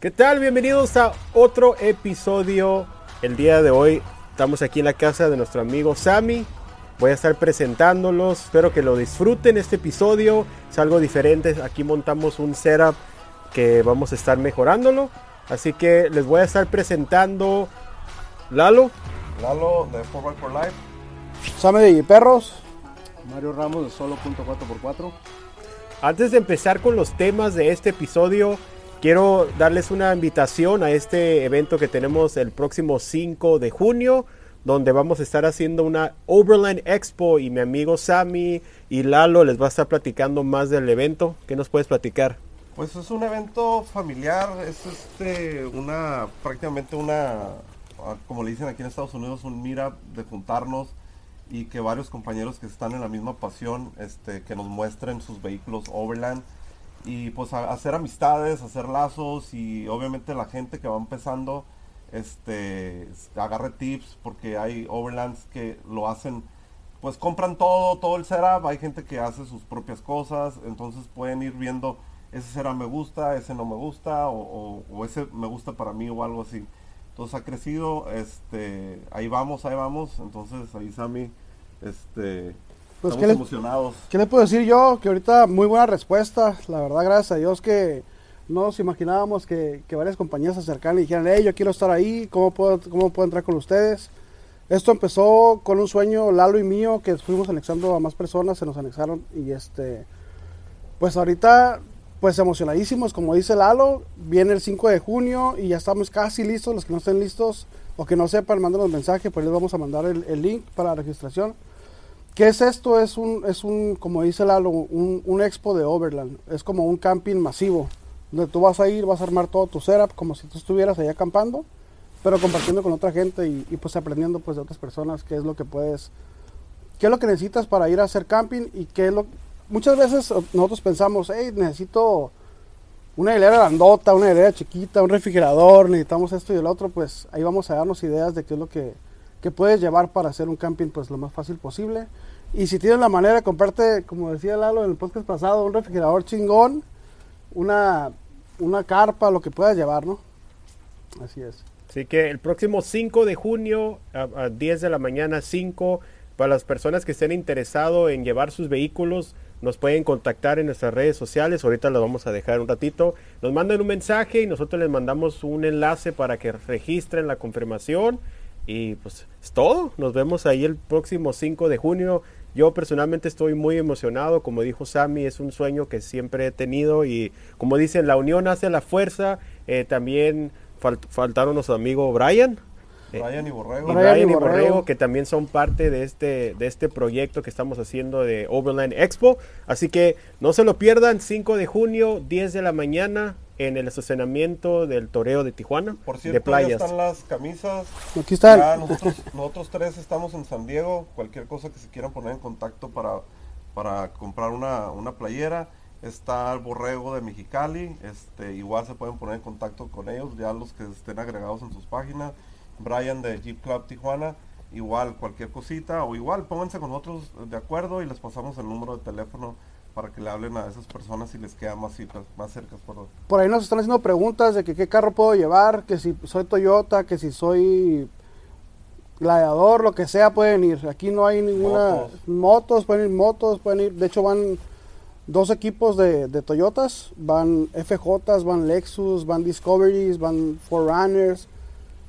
¿Qué tal? Bienvenidos a otro episodio. El día de hoy estamos aquí en la casa de nuestro amigo Sammy. Voy a estar presentándolos. Espero que lo disfruten este episodio. Es algo diferente. Aquí montamos un setup que vamos a estar mejorándolo. Así que les voy a estar presentando Lalo. Lalo de 4x4 Live. Sammy de Perros. Mario Ramos de Solo.4x4. Antes de empezar con los temas de este episodio, quiero darles una invitación a este evento que tenemos el próximo 5 de junio, donde vamos a estar haciendo una Overland Expo y mi amigo Sammy y Lalo les va a estar platicando más del evento. ¿Qué nos puedes platicar? Pues es un evento familiar, es este una prácticamente una como le dicen aquí en Estados Unidos un meetup de juntarnos y que varios compañeros que están en la misma pasión este que nos muestren sus vehículos Overland y pues hacer amistades, hacer lazos y obviamente la gente que va empezando este agarre tips porque hay overlands que lo hacen pues compran todo, todo el setup, hay gente que hace sus propias cosas, entonces pueden ir viendo ese setup me gusta, ese no me gusta o- o ese me gusta para mí o algo así. Entonces ha crecido, este, ahí vamos, ahí vamos, entonces ahí Sammy, este, Pues, estamos ¿qué les- emocionados. ¿Qué le puedo decir yo? Que ahorita muy buena respuesta. La verdad, gracias a Dios que no nos imaginábamos que, que varias compañías se acercaran y dijeran, hey, yo quiero estar ahí, ¿cómo puedo, ¿cómo puedo entrar con ustedes? Esto empezó con un sueño, Lalo y mío, que fuimos anexando a más personas, se nos anexaron y este, pues ahorita, pues emocionadísimos, como dice Lalo, viene el 5 de junio y ya estamos casi listos, los que no estén listos o que no sepan, mándenos mensaje, pues les vamos a mandar el, el link para la registración. ¿Qué es esto? Es un, es un como dice Lalo, un, un expo de Overland. Es como un camping masivo. Donde tú vas a ir, vas a armar todo tu setup como si tú estuvieras allá acampando, pero compartiendo con otra gente y, pues aprendiendo pues de otras personas qué es lo que puedes, qué es lo que necesitas para ir a hacer camping y qué es lo muchas veces nosotros pensamos, hey, necesito una hilera grandota, una hilera chiquita, un refrigerador, necesitamos esto y el otro, pues ahí vamos a darnos ideas de qué es lo que, que puedes llevar para hacer un camping pues lo más fácil posible. Y si tienes la manera de comprarte, como decía Lalo en el podcast pasado, un refrigerador chingón, una, una carpa, lo que puedas llevar, ¿no? Así es. Así que el próximo 5 de junio a, a 10 de la mañana 5 para las personas que estén interesados en llevar sus vehículos nos pueden contactar en nuestras redes sociales. Ahorita lo vamos a dejar un ratito. Nos mandan un mensaje y nosotros les mandamos un enlace para que registren la confirmación. Y pues es todo. Nos vemos ahí el próximo 5 de junio. Yo personalmente estoy muy emocionado. Como dijo Sammy, es un sueño que siempre he tenido. Y como dicen, la unión hace la fuerza. Eh, también fal- faltaron nuestro amigo Brian. Eh, Brian y Borrego. y Brian Brian y Borrego, que también son parte de este, de este proyecto que estamos haciendo de Overland Expo. Así que no se lo pierdan, 5 de junio, 10 de la mañana, en el estacionamiento del Toreo de Tijuana, Por de cierto, ya playas. están las camisas. Aquí están. Ya nosotros, nosotros tres estamos en San Diego. Cualquier cosa que se quieran poner en contacto para, para comprar una, una playera. Está el borrego de Mexicali. Este, igual se pueden poner en contacto con ellos, ya los que estén agregados en sus páginas. Brian de Jeep Club Tijuana. Igual cualquier cosita. O igual pónganse con nosotros de acuerdo y les pasamos el número de teléfono para que le hablen a esas personas si les queda más, cerca- más cerca. Perdón. Por ahí nos están haciendo preguntas de que qué carro puedo llevar, que si soy Toyota, que si soy gladiador, lo que sea, pueden ir. Aquí no hay ninguna... Motos. Motos, pueden ir motos, pueden ir... De hecho van dos equipos de, de Toyotas, van FJs, van Lexus, van Discoveries, van Forerunners,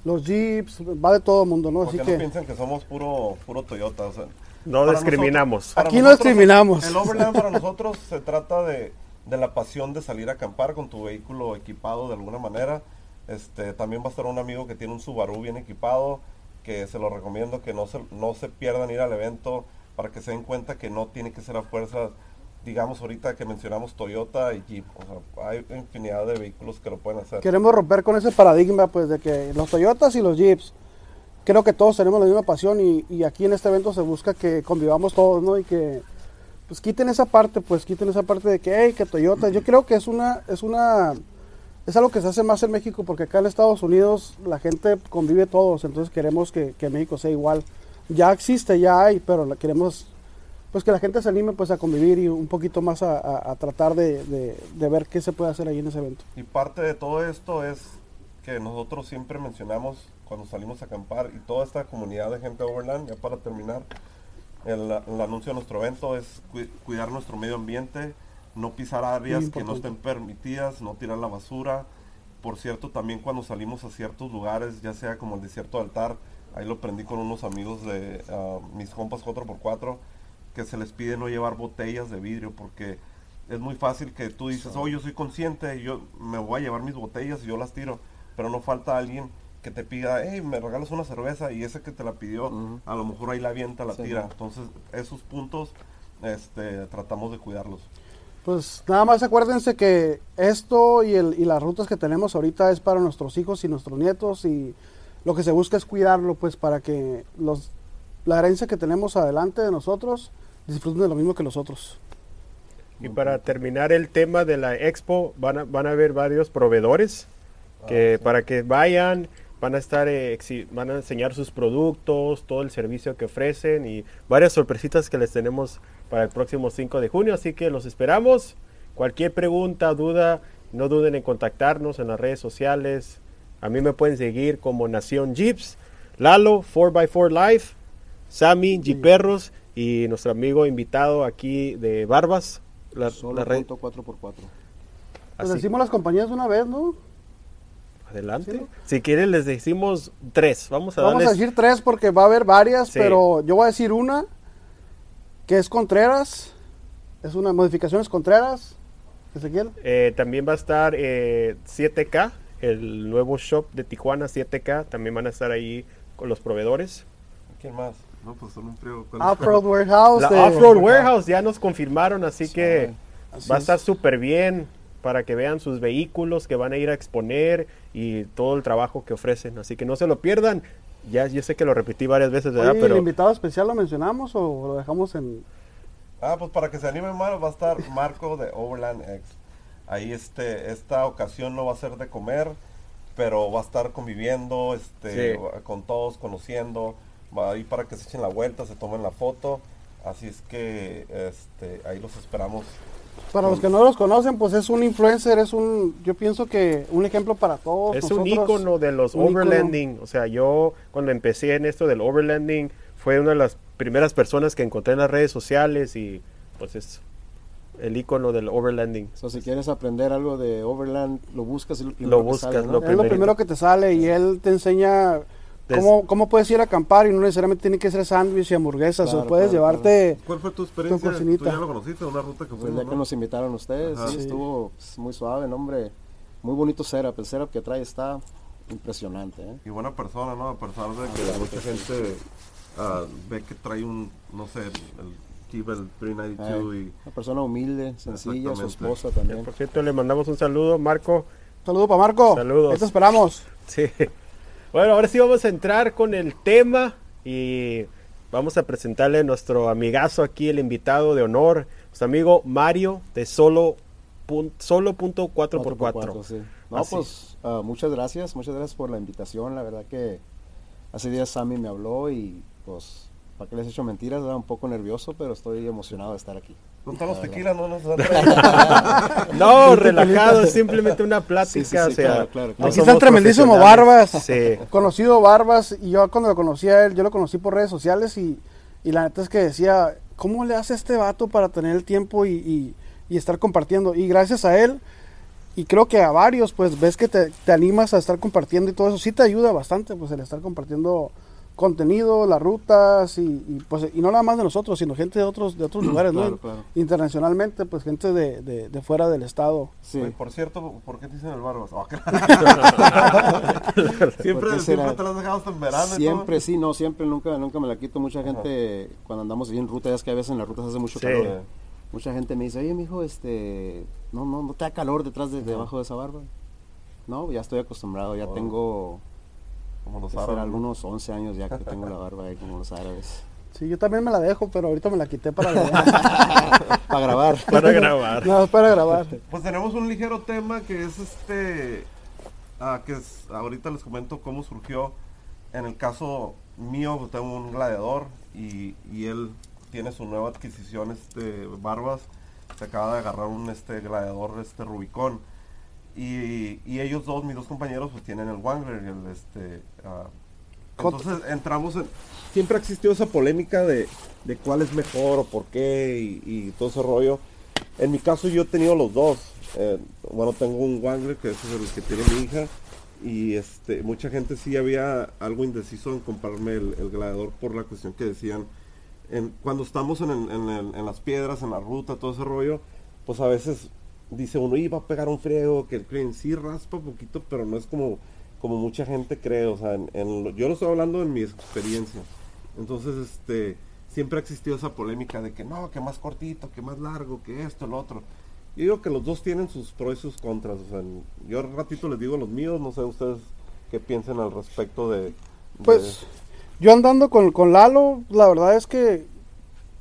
los Jeeps, va de todo el mundo, ¿no? Así no que... piensen que somos puro, puro Toyota. o sea, No para discriminamos. nosotros- Aquí no nosotros, discriminamos. El Overland para nosotros se trata de, de la pasión de salir a acampar con tu vehículo equipado de alguna manera. Este, también va a estar un amigo que tiene un Subaru bien equipado, que se lo recomiendo que no se, no se pierdan ir al evento para que se den cuenta que no tiene que ser a fuerza, digamos ahorita que mencionamos Toyota y Jeep. O sea, hay infinidad de vehículos que lo pueden hacer. Queremos romper con ese paradigma, pues, de que los Toyotas y los Jeeps, creo que todos tenemos la misma pasión y, y aquí en este evento se busca que convivamos todos, ¿no? Y que, pues, quiten esa parte, pues, quiten esa parte de que, hey, que Toyota, yo creo que es una, es una, es algo que se hace más en México porque acá en Estados Unidos la gente convive todos, entonces queremos que, que México sea igual. Ya existe, ya hay, pero la queremos pues que la gente se anime pues a convivir y un poquito más a, a- a tratar de, de- de ver qué se puede hacer ahí en ese evento. Y parte de todo esto es que nosotros siempre mencionamos cuando salimos a acampar y toda esta comunidad de gente de Overland, ya para terminar, el, el anuncio de nuestro evento es cu- cuidar nuestro medio ambiente, no pisar áreas que no estén permitidas, no tirar la basura. Por cierto, también cuando salimos a ciertos lugares, ya sea como el desierto de altar, ahí lo aprendí con unos amigos de ah, mis compas 4x4, que se les pide no llevar botellas de vidrio porque es muy fácil que tú dices, oh, yo soy consciente, yo me voy a llevar mis botellas y yo las tiro, pero no falta alguien que te pida, hey, me regalas una cerveza y ese que te la pidió, Ujú. a lo mejor ahí la avienta, la Sí. tira. Entonces, esos puntos este, tratamos de cuidarlos. Pues nada más acuérdense que esto y, el, y las rutas que tenemos ahorita es para nuestros hijos y nuestros nietos y lo que se busca es cuidarlo pues para que los, la herencia que tenemos adelante de nosotros disfruten de lo mismo que nosotros. Y para terminar el tema de la expo, van a, van a haber varios proveedores que para que vayan, van a estar, eh, van a enseñar sus productos, todo el servicio que ofrecen y varias sorpresitas que les tenemos para el próximo 5 de junio. Así que los esperamos. Cualquier pregunta, duda, no duden en contactarnos en las redes sociales. A mí me pueden seguir como Nación Jeeps, Lalo, 4x4 Life, Sammy, Jeeperros y nuestro amigo invitado aquí de Barbas. La, Solo la red. punto 4x4. Pues Así. decimos las compañías de una vez, ¿no? Adelante. Sí. Si quieren les decimos tres. Vamos a Vamos a decir tres porque va a haber varias, Sí. pero yo voy a decir una que es Contreras, es una modificaciones Contreras, Ezequiel. Eh, también va a estar eh, 7K, el nuevo shop de Tijuana 7K. También van a estar ahí con los proveedores. ¿Quién más? No, pues son un frío. Off-Road Warehouse. La de- Off-Road Warehouse ya nos confirmaron, así que Así va a es. estar súper bien para que vean sus vehículos que van a ir a exponer y todo el trabajo que ofrecen. Así que no se lo pierdan. Ya yo sé que lo repetí varias veces, ¿verdad? Oye, Pero ¿El invitado especial lo mencionamos o lo dejamos en...? Ah, pues para que se animen más va a estar Marco de Overland X. Ahí este, esta ocasión no va a ser de comer, pero va a estar conviviendo este, Sí. con todos, conociendo. Va ahí para que se echen la vuelta, se tomen la foto. Así es que este, ahí los esperamos. Para los que no los conocen, pues es un influencer, es un, yo pienso que un ejemplo para todos. Es un icono de los un ícono. overlanding. O sea, yo cuando empecé en esto del overlanding, fue una de las primeras personas que encontré en las redes sociales y pues es el icono del overlanding. So, si quieres aprender algo de Overland, lo buscas y lo, Lo primero que buscas, sale, ¿no? lo Es lo primerito. primero que te sale y él te enseña cómo, cómo puedes ir a acampar y no necesariamente tiene que ser sándwich y hamburguesas, Claro, o puedes claro, llevarte... ¿Cuál fue tu experiencia? ¿Tú cocinita. ya lo conociste? ¿Una ruta que Pues fuimos, ya que no? nos invitaron ustedes, sí, Sí. estuvo pues, muy suave, no, hombre. Muy bonito setup. El setup que trae está impresionante, ¿eh? Y buena persona, ¿no? A pesar de que mucha gente ah, ve que trae un, no sé, el Kibel 392 y... Una persona humilde, sencilla, su esposa también. Por cierto, le mandamos un saludo, Marco. Saludo para Marco. Saludos. Ahí te esperamos. Sí. Bueno, ahora sí vamos a entrar con el tema y vamos a presentarle a nuestro amigazo aquí, el invitado de honor, nuestro amigo Mario de solo pun- solo.4x4. 4x4, sí. No, Así. pues ah, muchas gracias, muchas gracias por la invitación. La verdad que hace días Sammy me habló y pues, ¿para qué les he hecho mentiras? Estaba un poco nervioso, pero estoy emocionado de estar aquí. No están los tequilas, no nos. No, relajado, es simplemente una plática, Sí, sí, sí, o sea, claro, claro, claro. Aquí está el tremendísimo. Barbas. Sí. Conocido Barbas, y yo cuando lo conocí a él, yo lo conocí por redes sociales y, y la neta es que decía, ¿cómo le hace este vato para tener el tiempo y, y- y estar compartiendo? Y gracias a él, y creo que a varios, pues ves que te, te animas a estar compartiendo y todo eso, sí te ayuda bastante, pues el estar compartiendo contenido, las rutas y, y, pues y no nada más de nosotros, sino gente de otros de otros lugares, Claro, ¿no? claro. Internacionalmente, pues gente de, de, de fuera del estado. Sí. Oye, por cierto, ¿por qué te dicen el Barbas? Oh, siempre, siempre te lo has dejado hasta en verano. y Siempre, sí, no, siempre, nunca, nunca me la quito. Mucha gente, cuando andamos en ruta, ya es que a veces en las rutas hace mucho Sí. calor. Mucha gente me dice, oye, mijo, este, no, no, no te da calor detrás de, debajo de esa barba. No, ya estoy acostumbrado, ya Oh. tengo, Como los árabes. algunos 11 años ya que tengo la barba ahí como los árabes. Sí, yo también me la dejo, pero ahorita me la quité para grabar. Para grabar. Para grabar. no, para grabar. Pues tenemos un ligero tema que es este, ah, que es, ahorita les comento cómo surgió. En el caso mío, pues, tengo un gladiador y, y él tiene su nueva adquisición, este, Barbas, se acaba de agarrar un este gladiador, este Rubicón. Y, y ellos dos, mis dos compañeros, pues tienen el Wangler y el este. ah, entonces entramos en. Siempre ha existido esa polémica de, de cuál es mejor o por qué y, y todo ese rollo. En mi caso yo he tenido los dos. Eh, bueno, tengo un Wangler que ese es el que tiene mi hija. Y este, mucha gente sí había algo indeciso en comprarme el, el gladiador por la cuestión que decían. En, cuando estamos en, en las piedras, en la ruta, todo ese rollo, pues a veces dice uno, iba a pegar un friego, que el creen sí raspa poquito, pero no es como, como mucha gente cree. O sea, en- en yo lo estoy hablando en mi experiencia. Entonces, este, siempre ha existido esa polémica de que no, que más cortito, que más largo, que esto, lo otro. Yo digo que los dos tienen sus pros y sus contras. O sea, yo al ratito les digo los míos, no sé ustedes qué piensen al respecto de... Pues yo andando con, con Lalo, la verdad es que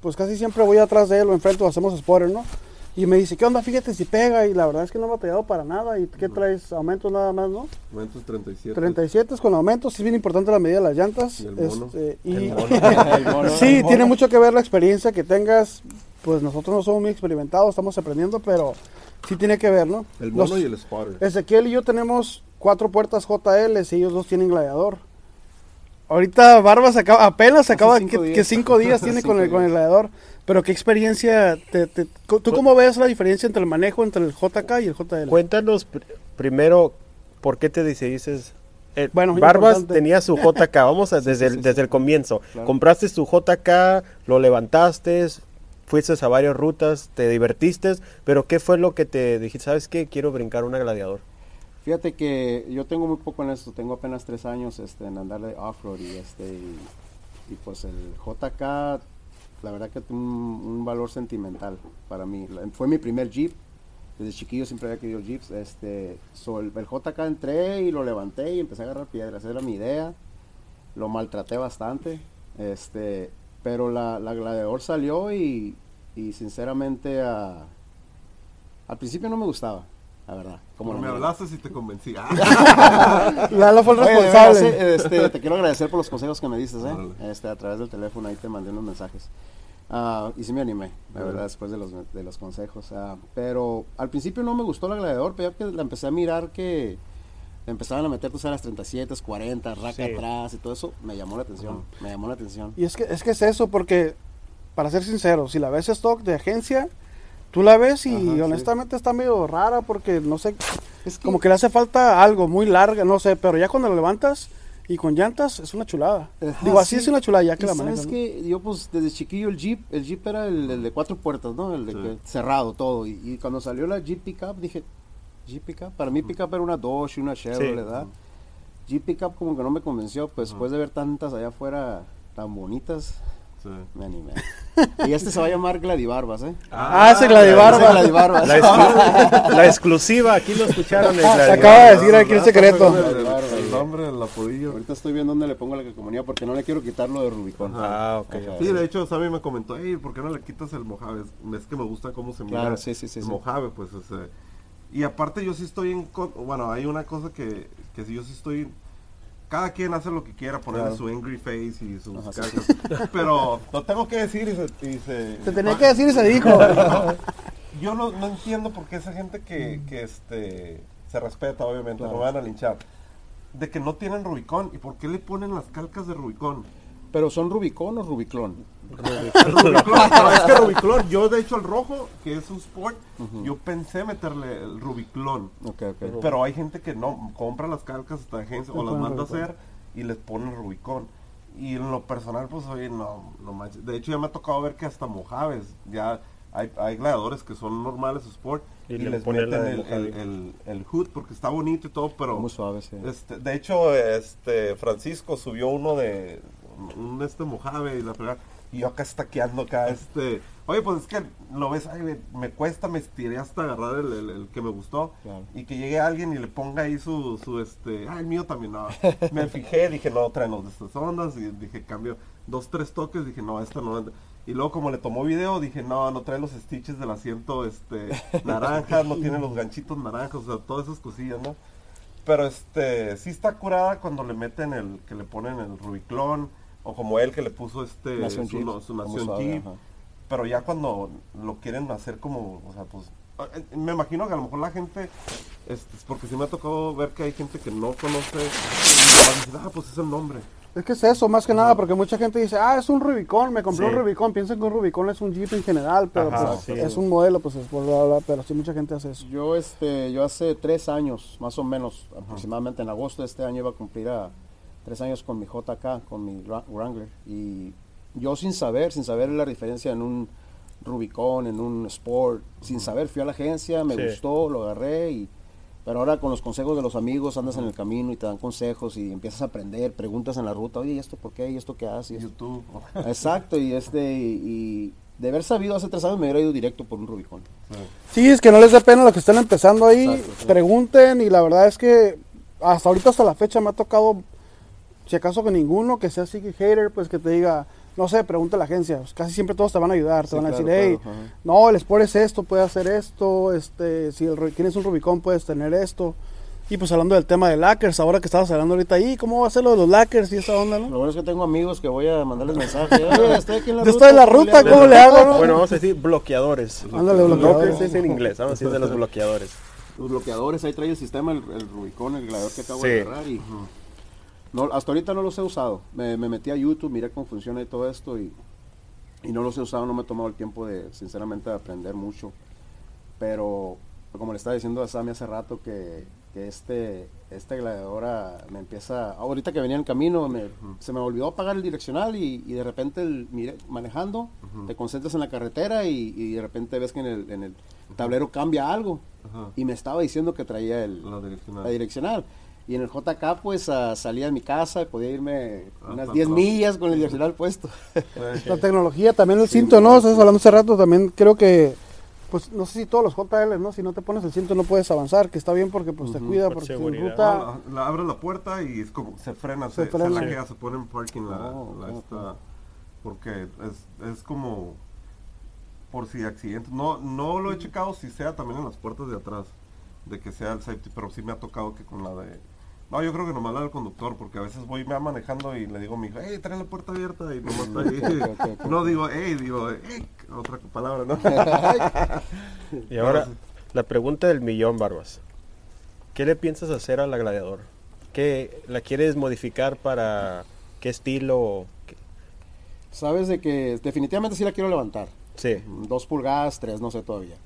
pues casi siempre voy atrás de él o enfrente o hacemos spotter, ¿no? Y me dice, ¿qué onda? Fíjate si pega. Y la verdad es que no me ha pegado para nada. ¿Y qué traes? Aumentos nada más, ¿no? momentos 37. 37 es con aumentos. Es bien importante la medida de las llantas. Y el mono. Este, y- El mono. El mono. sí, tiene mucho que ver la experiencia que tengas. Pues nosotros no somos muy experimentados, estamos aprendiendo, pero sí tiene que ver, ¿no? El mono Los- y el spotter. Ezequiel y yo tenemos cuatro puertas JL y ellos dos tienen gladiador. Ahorita Barbas acaba, apenas Hace acaba cinco que, cinco días tiene con el, con el gladiador. Pero qué experiencia, te, te- ¿tú cómo ves la diferencia entre el manejo entre el JK y el JL? Cuéntanos pr- primero por qué te decidiste. eh, Bueno, Barbas importante. tenía su JK, vamos a, desde, el, sí, desde el comienzo. Claro. Compraste tu JK, lo levantaste, fuiste a varias rutas, te divertiste, pero ¿qué fue lo que te dijiste? ¿Sabes qué? Quiero brincar una gladiador. Fíjate que yo tengo muy poco en esto, tengo apenas tres años este, en andar de off-road y, este, y, y pues el JK, la verdad que tiene un, valor sentimental para mí. Fue mi primer Jeep, desde chiquillo siempre había querido Jeeps. Este, el, JK entré y lo levanté y empecé a agarrar piedras, era mi idea. Lo maltraté bastante, este, pero la, la gladiador salió y, sinceramente al principio no me gustaba, la verdad. Como la me hablaste si te convencí. Ah, Lalo fue el responsable. este, te quiero agradecer por los consejos que me diste, ¿eh? Este, a través del teléfono ahí te mandé unos mensajes. Ah, y sí me animé, la verdad, después de los, de los consejos. ah, pero al principio no me gustó la gladiador, pero ya que la empecé a mirar que empezaban a meter, tú sabes, las 37, 40, raca Sí. atrás y todo eso, me llamó la atención, me llamó la atención. Y es que, es que es eso, porque, para ser sincero, si la ves stock de agencia, tú la ves y Ajá, sí. honestamente está medio rara porque no sé, Es que- como que le hace falta algo muy larga, no sé, pero ya cuando lo levantas y con llantas es una chulada. Ajá, Digo, así sí. es una chulada ya que la manejas. ¿no? que yo pues desde chiquillo el Jeep, el Jeep era el, el de cuatro puertas, ¿no? El de Sí. que- cerrado todo. Y, y cuando salió la Jeep Pickup dije, Jeep Pickup, para mí Pickup era una Dodge y una Chevrolet, Sí. ¿verdad? Jeep Pickup como que no me convenció, pues después de ver tantas allá afuera tan bonitas, sí. me animé. y este se va a llamar Gladibarbas, ¿eh? Ah, ese Ese Gladibarba. Gladibarbas. La, exclu- la exclusiva, aquí lo escucharon. el Ah, se acaba de decir aquí el secreto. El, nombre, el apodillo. Ahorita estoy viendo dónde le pongo la calcomanía porque no le quiero quitar lo de Rubicón. Ah, ok. Ajá. Sí, de hecho, Sammy me comentó, hey, ¿por qué no le quitas el Mojave? Es, que me gusta cómo se mira Claro, sí, sí, sí, el sí. Mojave, pues, o sea, y aparte yo sí estoy en, bueno, hay una cosa que, que si yo sí estoy, cada quien hace lo que quiera, ponerle Claro. su angry face y sus Ajá, sí, cacas, pero lo tengo que decir y se... y se- Se tenía que decir y se dijo. Yo no, no entiendo por qué esa gente que, que este, se respeta, obviamente, Claro. no van a linchar, de que no tienen Rubicón, ¿y por qué le ponen las calcas de Rubicón? Pero son Rubicón o Rubiclón. Rubiclón, pero es que Rubiclón, yo de hecho el rojo, que es un sport, yo pensé meterle el Rubiclón. Ok, ok. Pero hay gente que no, compra las calcas hasta agencia o las manda a Rubicón. hacer y les pone Rubicón. Y en lo personal, pues oye, no, no manches. De hecho, ya me ha tocado ver que hasta Mojaves, ya hay, hay gladiadores que son normales sport Y y, le les meten de el, el- el hood porque está bonito y todo, pero Muy suave, sí. este, de hecho, este Francisco subió uno de un este Mojave y la fregada, y yo acá estaqueando acá, este, oye, pues es que lo ves, ay, me, me cuesta, me estiré hasta agarrar el, el- el que me gustó, Claro. y que llegue alguien y le ponga ahí su, su este, ah, el mío también, no, me fijé, dije, no, tráenos de estas ondas, y dije, cambio, dos, tres toques, dije, no, esta no, y luego como le tomó video, dije, no, no trae los stitches del asiento, este, naranjas, no tiene los ganchitos naranjas, o sea, todas esas cosillas, ¿no? Pero este, sí está curada cuando le meten el, que le ponen el Rubiclón, o como él que le puso este Nación su, nación ajá. pero ya cuando lo quieren hacer como, o sea, pues, me imagino que a lo mejor la gente, este, es porque sí me ha tocado ver que hay gente que no conoce, y dice, ah, pues es el nombre. Es que es eso, más que nada, porque mucha gente dice, ah, es un Rubicon, me compré Sí. un Rubicon. Piensan que un Rubicon es un Jeep en general, pero Ajá, pues, sí. es un modelo, pues es por bla, bla, pero sí mucha gente hace eso. Yo, este, yo hace tres años, más o menos, aproximadamente en agosto de este año iba a cumplir a tres años con mi JK, con mi Wra- Wrangler. Y yo sin saber, sin saber la diferencia en un Rubicon, en un Sport, sin saber, fui a la agencia, me Sí. gustó, lo agarré y... Pero ahora con los consejos de los amigos andas en el camino y te dan consejos y empiezas a aprender, preguntas en la ruta, oye, ¿y esto por qué? ¿Y esto qué hace? ¿Y esto- YouTube. Exacto, y este, y, y de haber sabido hace tres años me hubiera ido directo por un Rubicon. Sí, es que no les dé pena lo que están empezando ahí, Exacto, sí. pregunten y la verdad es que hasta ahorita, hasta la fecha me ha tocado, si acaso que ninguno que sea así que hater, pues que te diga, no sé, pregunta a la agencia, pues casi siempre todos te van a ayudar, te Sí, van a claro, decir, hey, claro, no, el Sport es esto, puede hacer esto, este, si el, tienes un Rubicon puedes tener esto. Y pues hablando del tema de Lackers, ahora que estabas hablando ahorita ahí, ¿cómo va a ser lo de los Lackers y esa onda, no? Lo bueno es que tengo amigos que voy a mandarles mensaje. Oye, estoy aquí en la Yo estoy en la ¿cómo ruta? ¿cómo le hago, no? Bueno, vamos a decir bloqueadores. Ándale, bloqueadores. Es en inglés, vamos a decir de los bloqueadores. Los bloqueadores, ahí trae el sistema, el, el Rubicon, el gladiador que acabo Sí. de agarrar. Y, no, hasta ahorita no los he usado. Me, me metí a YouTube, miré cómo funciona y todo esto. Y, y no los he usado, no me he tomado el tiempo de, sinceramente, de aprender mucho. Pero, como le estaba diciendo a Sammy hace rato, que, que este, este gladiadora me empieza. Ahorita que venía en camino, me- se me olvidó apagar el direccional y, y de repente, el, miré, manejando, te concentras en la carretera y, y de repente ves que en el, en el tablero cambia algo. Y me estaba diciendo que traía el, La direccional. la direccional. Y en el JK, pues ah, salía de mi casa y podía irme Ah, unas tan 10 pronto. millas con el direccional puesto. La tecnología, también el cinto, ¿no? Estás hablando hace rato, también creo que, pues no sé si todos los JL, ¿no? Si no te pones el cinto no puedes avanzar, que está bien porque pues te cuida, Por porque seguridad. ruta... La, la- abre la puerta y es como se frena, Se se, frena. se laquea, se pone en parking la, Oh, la ok, esta, porque es, es como por si accidente. No, no lo he checado si sea también en las puertas de atrás, de que sea el safety, pero sí me ha tocado que con la de no, yo creo que nomás la del conductor, porque a veces voy me manejando y le digo a mi hija, hey, trae la puerta abierta y nomás está ahí. No digo, hey, digo, hey, otra palabra, ¿no? Y ahora, la pregunta del millón, Barbas. ¿Qué le piensas hacer a la gladiador? ¿Qué la quieres modificar para qué estilo? ¿Qué- Sabes de que definitivamente sí la quiero levantar. Sí, Dos pulgadas, tres, no sé todavía.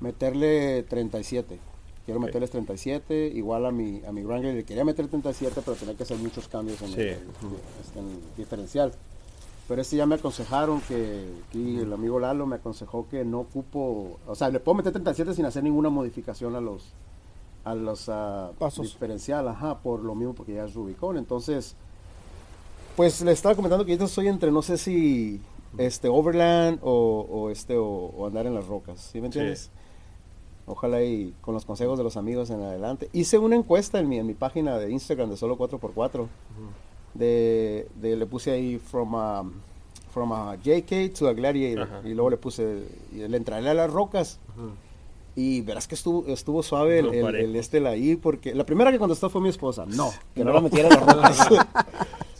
Meterle 37. Quiero Ok. meterles 37, igual a mi, a mi Wrangler le quería meter 37, pero tenía que hacer muchos cambios en, Sí. el, este, en el diferencial. Pero este ya me aconsejaron que, aquí el amigo Lalo me aconsejó que no ocupo, o sea, le puedo meter 37 sin hacer ninguna modificación a los a los ah, Pasos. diferencial, ajá, por lo mismo porque ya es Rubicon. Entonces, pues le estaba comentando que yo estoy entre no sé si este Overland o, o este o, o andar en las rocas, ¿sí me entiendes? Ojalá y con los consejos de los amigos en adelante. Hice una encuesta en mi, en mi página de Instagram de solo 4x4. de, de- le puse ahí from a, from a JK to a Gladiator. Y luego le puse, le entraré a las rocas. Y verás que estuvo, estuvo suave el, No, el, el este la porque la primera que contestó fue mi esposa. No, que no, la metiera a las rocas.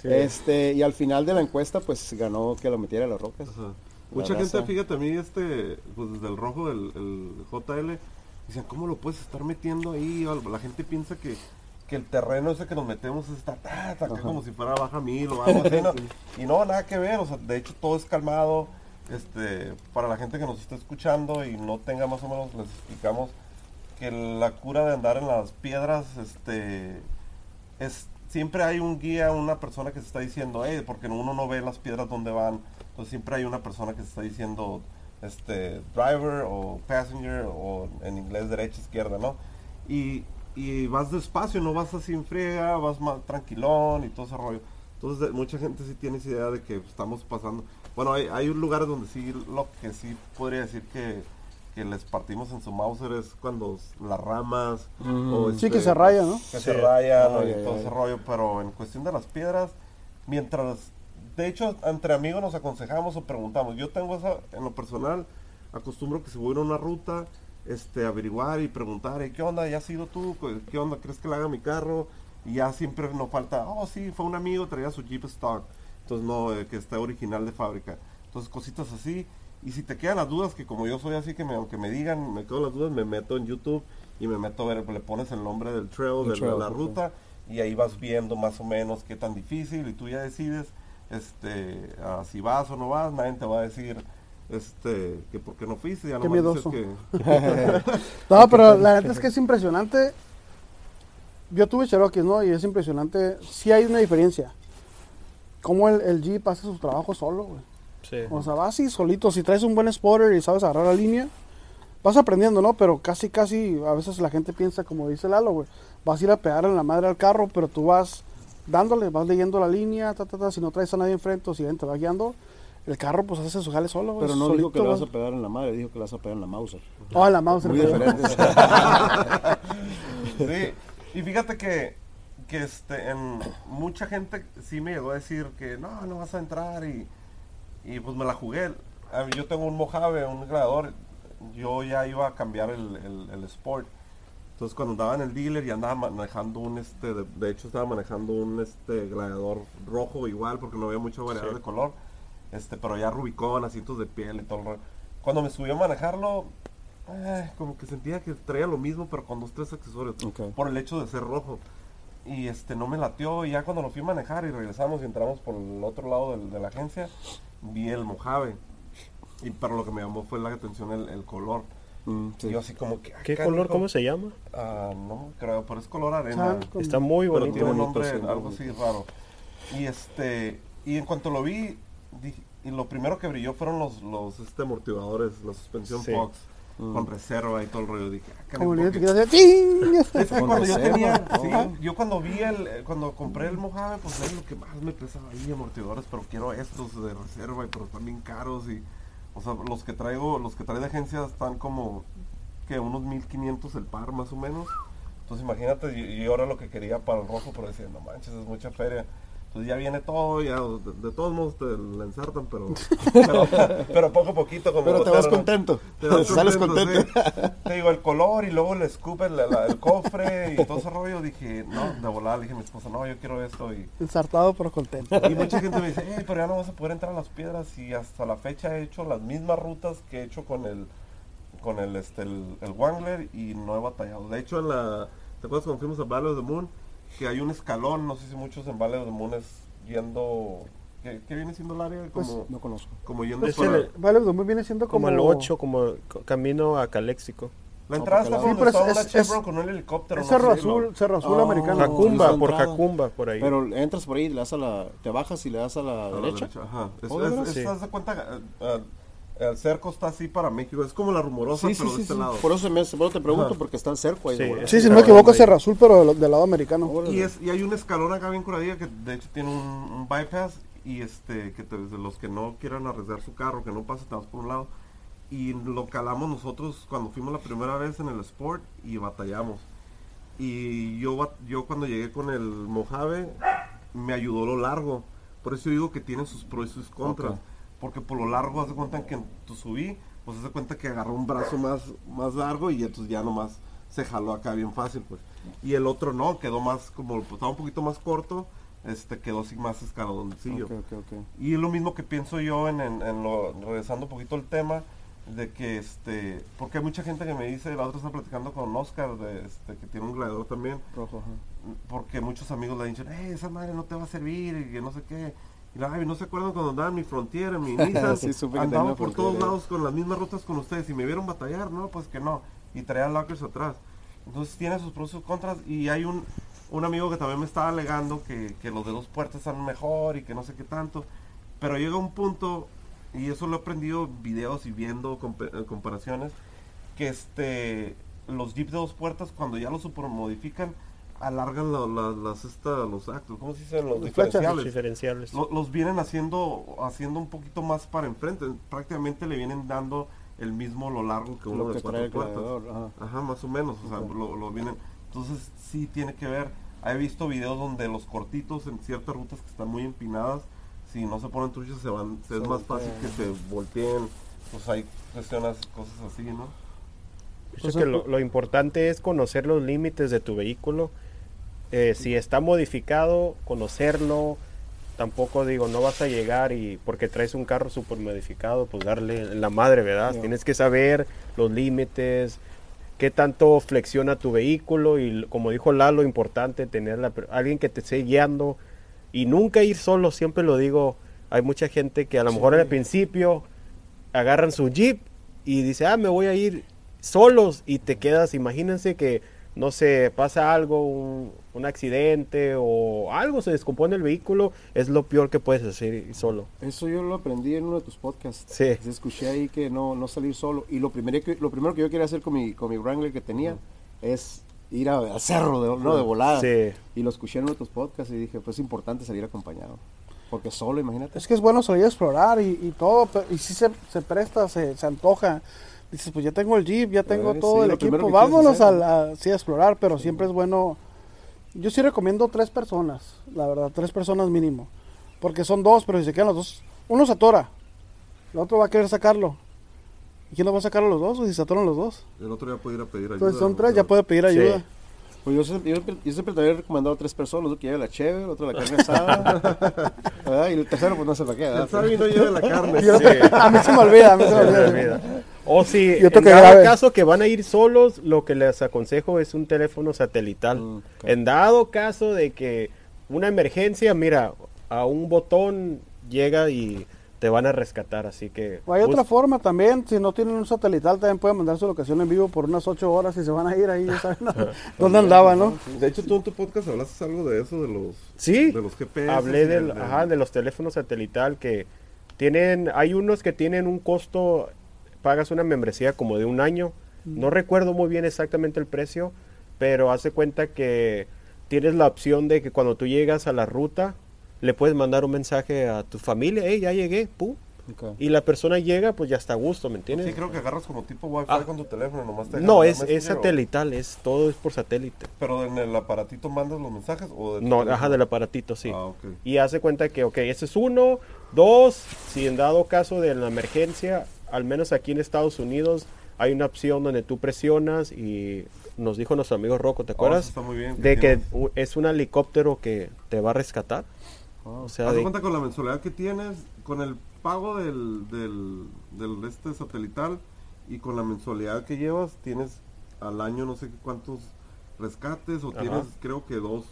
Este, y al final de la encuesta, pues ganó que lo metiera a las rocas. Ajá. Mucha gente, fíjate a mí, este, pues desde el rojo del el JL, dicen, ¿cómo lo puedes estar metiendo ahí? La gente piensa que, que el terreno ese que nos metemos está, ta, ta, acá como si fuera baja mil o algo así, ¿no? Y no, nada que ver, o sea, de hecho todo es calmado. Este, para la gente que nos está escuchando y no tenga más o menos, les explicamos que la cura de andar en las piedras, este, es siempre hay un guía, una persona que se está diciendo, eh, porque uno no ve las piedras donde van, entonces siempre hay una persona que se está diciendo, este, driver o passenger o en inglés derecha, izquierda, ¿no? Y, y vas despacio, no vas así en friega, vas más tranquilón y todo ese rollo. Entonces mucha gente sí tiene esa idea de que estamos pasando. Bueno, hay, hay lugares donde sí, lo que sí podría decir que, que les partimos en su Mauser es cuando las ramas o Sí, este, que se raya, ¿no? que Sí. se rayan Ay, y todo ese rollo, pero en cuestión de las piedras, mientras, de hecho, entre amigos nos aconsejamos o preguntamos. Yo tengo esa, en lo personal, acostumbro que si voy a una ruta, este, averiguar y preguntar, "Eh, ¿qué onda? ¿Ya has ido tú? ¿Qué- ¿Qué onda? ¿Crees que le haga mi carro? Y ya siempre nos falta, oh, sí, fue un amigo, traía su Jeep Stock. Entonces no, eh, que está original de fábrica. Entonces cositas así. Y si te quedan las dudas, que como yo soy así, que me, aunque me digan, me quedo las dudas, me meto en YouTube y me meto a ver, le pones el nombre del trail, El de, trail, la ruta, y ahí vas viendo más o menos qué tan difícil, y tú ya decides este si vas o no vas, nadie te va a decir este que porque no fuiste, ya Qué miedoso. que No, pero la verdad es que es impresionante. Yo tuve Cherokee, ¿no? Y es impresionante. Sí hay una diferencia. Cómo el, el Jeep hace su trabajo solo, güey. Sí. O sea, vas así solito. Si traes un buen spotter y sabes agarrar la línea, vas aprendiendo, ¿no? Pero casi, casi, a veces la gente piensa, como dice Lalo, güey. Vas a ir a pegar en la madre al carro, pero tú vas dándole, vas leyendo la línea, ta, ta, ta. Si no traes a nadie enfrente o si alguien te va guiando, el carro pues hace su jale solo. Pero no dijo que le vas a pegar en la madre, dijo que le vas a pegar en la Mauser. Oh, la mouse. Muy diferentes. Sí, y fíjate que, que este, en, mucha gente sí me llegó a decir que no, no vas a entrar y, y pues me la jugué. Yo tengo un Mojave, un gladiador, yo ya iba a cambiar el, el- el Sport. Entonces cuando andaba en el dealer y andaba manejando un este, de, de hecho estaba manejando un este gladiador rojo igual porque no había mucha variedad Sí. de color. Este, pero ya Rubicón, asientos de piel y todo el rollo. Cuando me subí a manejarlo, eh, como que sentía que traía lo mismo, pero con dos, tres accesorios. Por el hecho de ser rojo. Y este, no me latió. Y ya cuando lo fui a manejar y regresamos y entramos por el otro lado de la agencia, vi el Mojave. Y pero lo que me llamó fue la atención el, el color. Mm, sí. Yo así como que... ¿Qué color? ¿Cómo se llama? Ah, no creo, pero es color arena. Está muy Pero bonito. tiene un nombre, algo así raro. Y este, y en cuanto lo vi, dije- y lo primero que brilló fueron los, los este, amortiguadores, la suspensión Sí. Fox, Mm. con reserva y todo el rollo. Dije, ah, Como te ¡Ching! es que cuando yo yo cuando vi el, eh, cuando compré el Mojave, pues es lo que más me pesaba ahí, amortiguadores, pero quiero estos de reserva, y pero están bien caros y, o sea, los que traigo, los que de agencia están como, que unos 1500 el par más o menos. Entonces imagínate, y ahora lo que quería para el rojo, pero decía, no manches, es mucha feria. Entonces ya viene todo, ya de, de todos modos te la ensartan, pero, pero, pero poco a poquito. Como Pero te vas contento. te vas Sales contento, contento. sí. Te digo, el color y luego le escupe el, la- el cofre y todo ese rollo. Dije, no, de volada, le dije a mi esposa, no, yo quiero esto. Y, Ensartado pero contento. y mucha gente me dice, "Ey, pero ya no vas a poder entrar a las piedras. Y hasta la fecha he hecho las mismas rutas que he hecho con el con el, este, el, el Wangler y no he batallado. De hecho, en la, ¿te acuerdas cuando fuimos a Valley of the Moon? Que hay un escalón, no sé si muchos en Valley of the Moon es yendo... ¿Qué, qué viene siendo el área? Pues, Como, No conozco. como yendo Es para- el- Vale, el 2000 viene siendo Como como... el 8, como co- camino a Caléxico. La entrada No, está por donde Sí, está es- Chevron con un helicóptero. Es no Cerro sé, Azul, Cerro Azul Oh. americano. Jacumba, por. Jacumba, por ahí. Pero entras por ahí, le das a la, te bajas y le das a la a la derecha. Ajá. Es, Oh, ¿de es- veras? es- Sí. haz de cuenta, eh, el cerco está así para México. Es como la rumorosa, Sí, sí, pero sí, de este sí. lado. Por eso, me, por eso te pregunto, Ajá. porque está el cerco ahí. de Sí. Sí, si no me equivoco, es Cerro Azul, pero del, del lado americano. Y, es, y hay un escalón acá bien curadilla que de hecho tiene un, un bypass y este que te, de los que no quieran arriesgar su carro, que no pase, te vas por un lado. Y lo calamos nosotros cuando fuimos la primera vez en el Sport y batallamos. Y yo, yo cuando llegué con el Mojave me ayudó lo largo. Por eso digo que tiene sus pros y sus contras. Ok. Porque por lo largo, haz de cuenta que tu subí, pues haz de cuenta que agarró un brazo más, más largo y entonces ya nomás se jaló acá bien fácil, pues. Y el otro no, quedó más, como pues, estaba un poquito más corto, este quedó así más escaloncillo. Ok, ok, ok. Y es lo mismo que pienso yo en, en, en lo, regresando un poquito al tema, de que este, porque hay mucha gente que me dice, la otra está platicando con Oscar, de, este, que tiene un gladiador también, Rojo, porque muchos amigos le dicen, hey, esa madre no te va a servir, y que no sé qué. Y la, "Ay, no se acuerdan cuando andaba en mi Frontier, en mi Nissan, Sí, andaba por todos lados con las mismas rutas con ustedes, y me vieron batallar, no, pues que no, y traía lockers atrás. Entonces tiene sus pros y sus contras, y hay un, un amigo que también me estaba alegando que, que los de dos puertas están mejor y que no sé qué tanto, pero llega un punto, y eso lo he aprendido videos y viendo eh, comparaciones, que este los Jeep de dos puertas cuando ya los supermodifican alargan la- la- las esta, los actos, ¿cómo se dicen? Los diferenciales. Los diferenciales. Lo- los vienen haciendo haciendo un poquito más para enfrente, prácticamente le vienen dando el mismo lo largo que uno Lo de que cuatro trae el puertas. ajá. Ajá, más o menos, o sea, lo, lo vienen. Entonces sí tiene que ver. He visto videos donde los cortitos en ciertas rutas que están muy empinadas, si no se ponen truchas se van, se Se es más fácil que se volteen. Pues hay cuestiones, cosas así, ¿no? Que lo importante es conocer los límites de tu vehículo. Eh, si está modificado, conocerlo, tampoco digo, no vas a llegar y porque traes un carro super modificado, pues darle la madre, ¿verdad? Tienes que saber los límites, qué tanto flexiona tu vehículo y como dijo Lalo, importante tener la alguien que te esté guiando y nunca ir solo, siempre lo digo, hay mucha gente que a lo mejor al principio agarran su jeep y dice, ah, me voy a ir solos y te quedas, imagínense que, no sé, pasa algo, un, un accidente o algo, se descompone el vehículo, es lo peor que puedes hacer solo. Eso yo lo aprendí en uno de tus podcasts. Sí. Escuché ahí que no, no salir solo. Y lo primero que, lo primero que yo quería hacer con mi, con mi Wrangler que tenía es ir a- al cerro, de, no de volada. Sí. Y lo escuché en uno de tus podcasts y dije, pues es importante salir acompañado. Porque solo, imagínate. Es que es bueno salir a explorar y, y todo, pero- y si se, se presta, se, se antoja. Dices, pues ya tengo el jeep, ya tengo Eh, todo sí, el equipo, vámonos hacer, a, la- sí, a explorar, pero siempre es bueno. Yo sí recomiendo tres personas, la verdad, tres personas mínimo. Porque son dos, pero si se quedan los dos, uno se atora, el otro va a querer sacarlo. ¿Y quién lo va a sacar a los dos? O si se atoran los dos. El otro ya puede ir a pedir ayuda. Entonces son tres, ya puede pedir Sí. ayuda. Pues yo, siempre- yo, yo siempre te había recomendado a tres personas, uno que lleve la cheve, el otro la carne asada, ¿verdad? y el tercero pues no sé para qué, El no lleva la carne. Otro- a mí se me olvida, a mí se me Se me olvida. O si en dado caso que van a ir solos, lo que les aconsejo es un teléfono satelital. Mm. En dado caso de que una emergencia, mira, a un botón llega y te van a rescatar, así que... O hay otra forma también, si no tienen un satelital, también pueden mandar su locación en vivo por unas ocho horas y se van a ir ahí, ya saben dónde andaba, ¿no? De hecho, tú en tu podcast hablaste algo de eso, de los, Sí, de los GPS. hablé del, ajá, de los teléfonos satelital que tienen, hay unos que tienen un costo, pagas una membresía como de un año, no recuerdo muy bien exactamente el precio, pero hace cuenta que tienes la opción de que cuando tú llegas a la ruta, le puedes mandar un mensaje a tu familia, hey, ya llegué, pum, y la persona llega, pues ya está a gusto, ¿me entiendes? Sí, creo que agarras como tipo Wi-Fi Ah. con tu teléfono, nomás te No, es, satelital, es todo es por satélite. Pero en el aparatito mandas los mensajes o No, teléfono? ajá, del aparatito, sí. Ah. Y hace cuenta que, ok, ese es uno. Dos, si en dado caso de la emergencia, al menos aquí en Estados Unidos, hay una opción donde tú presionas y nos dijo nuestro amigo Rocco, ¿te Oh, acuerdas? está muy bien. de que tienes- u- es un helicóptero que te va a rescatar. O sea, Haz de cuenta con la mensualidad que tienes, con el pago del, del, del este satelital y con la mensualidad que llevas, tienes al año no sé cuántos rescates o Ajá. tienes creo que dos,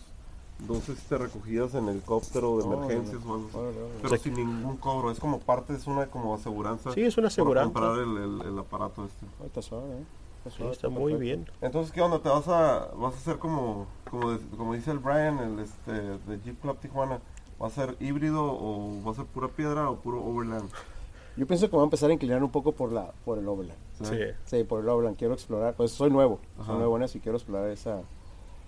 dos este, recogidas en helicóptero de emergencias o algo así. Pero sin ningún cobro, es como parte, es una como aseguranza. Sí, es una aseguranza. comprar el, el- el aparato este. Ah, Está suave, ¿eh? Está, sí, suave, está muy perfecto. bien. Entonces, ¿qué onda? ¿Te vas a, vas a hacer como, como, de- como dice el Brian, el este, de Jeep Club Tijuana? ¿Va a ser híbrido o va a ser pura piedra o puro overland? Yo pienso que voy a empezar a inclinar un poco por la por el Overland. Sí. Sí, por el Overland. Quiero explorar, pues soy nuevo, Ajá. soy nuevo en eso y quiero explorar esa,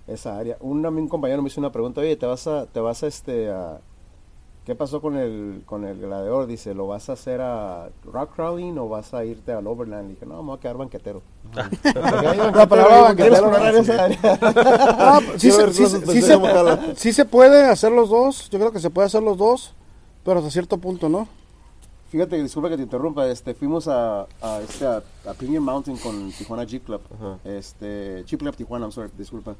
esa área. Un, un compañero me hizo una pregunta, oye, ¿te vas a, te vas a este, a, qué pasó con el, con el gladiador? Dice, ¿lo vas a hacer a rock crawling o vas a irte al Overland? Le dije, no, me voy a quedar banquetero. Ah, sí, se, ver sí los se- sí especiales se- como jala. sí se puede hacer los dos, yo creo que se puede hacer los dos, pero hasta cierto punto, ¿no? Fíjate, disculpa que te interrumpa, este, fuimos a, a, este, a, a Premium Mountain con Tijuana Jeep Club, este, Jeep Club Tijuana, I'm sorry, disculpa.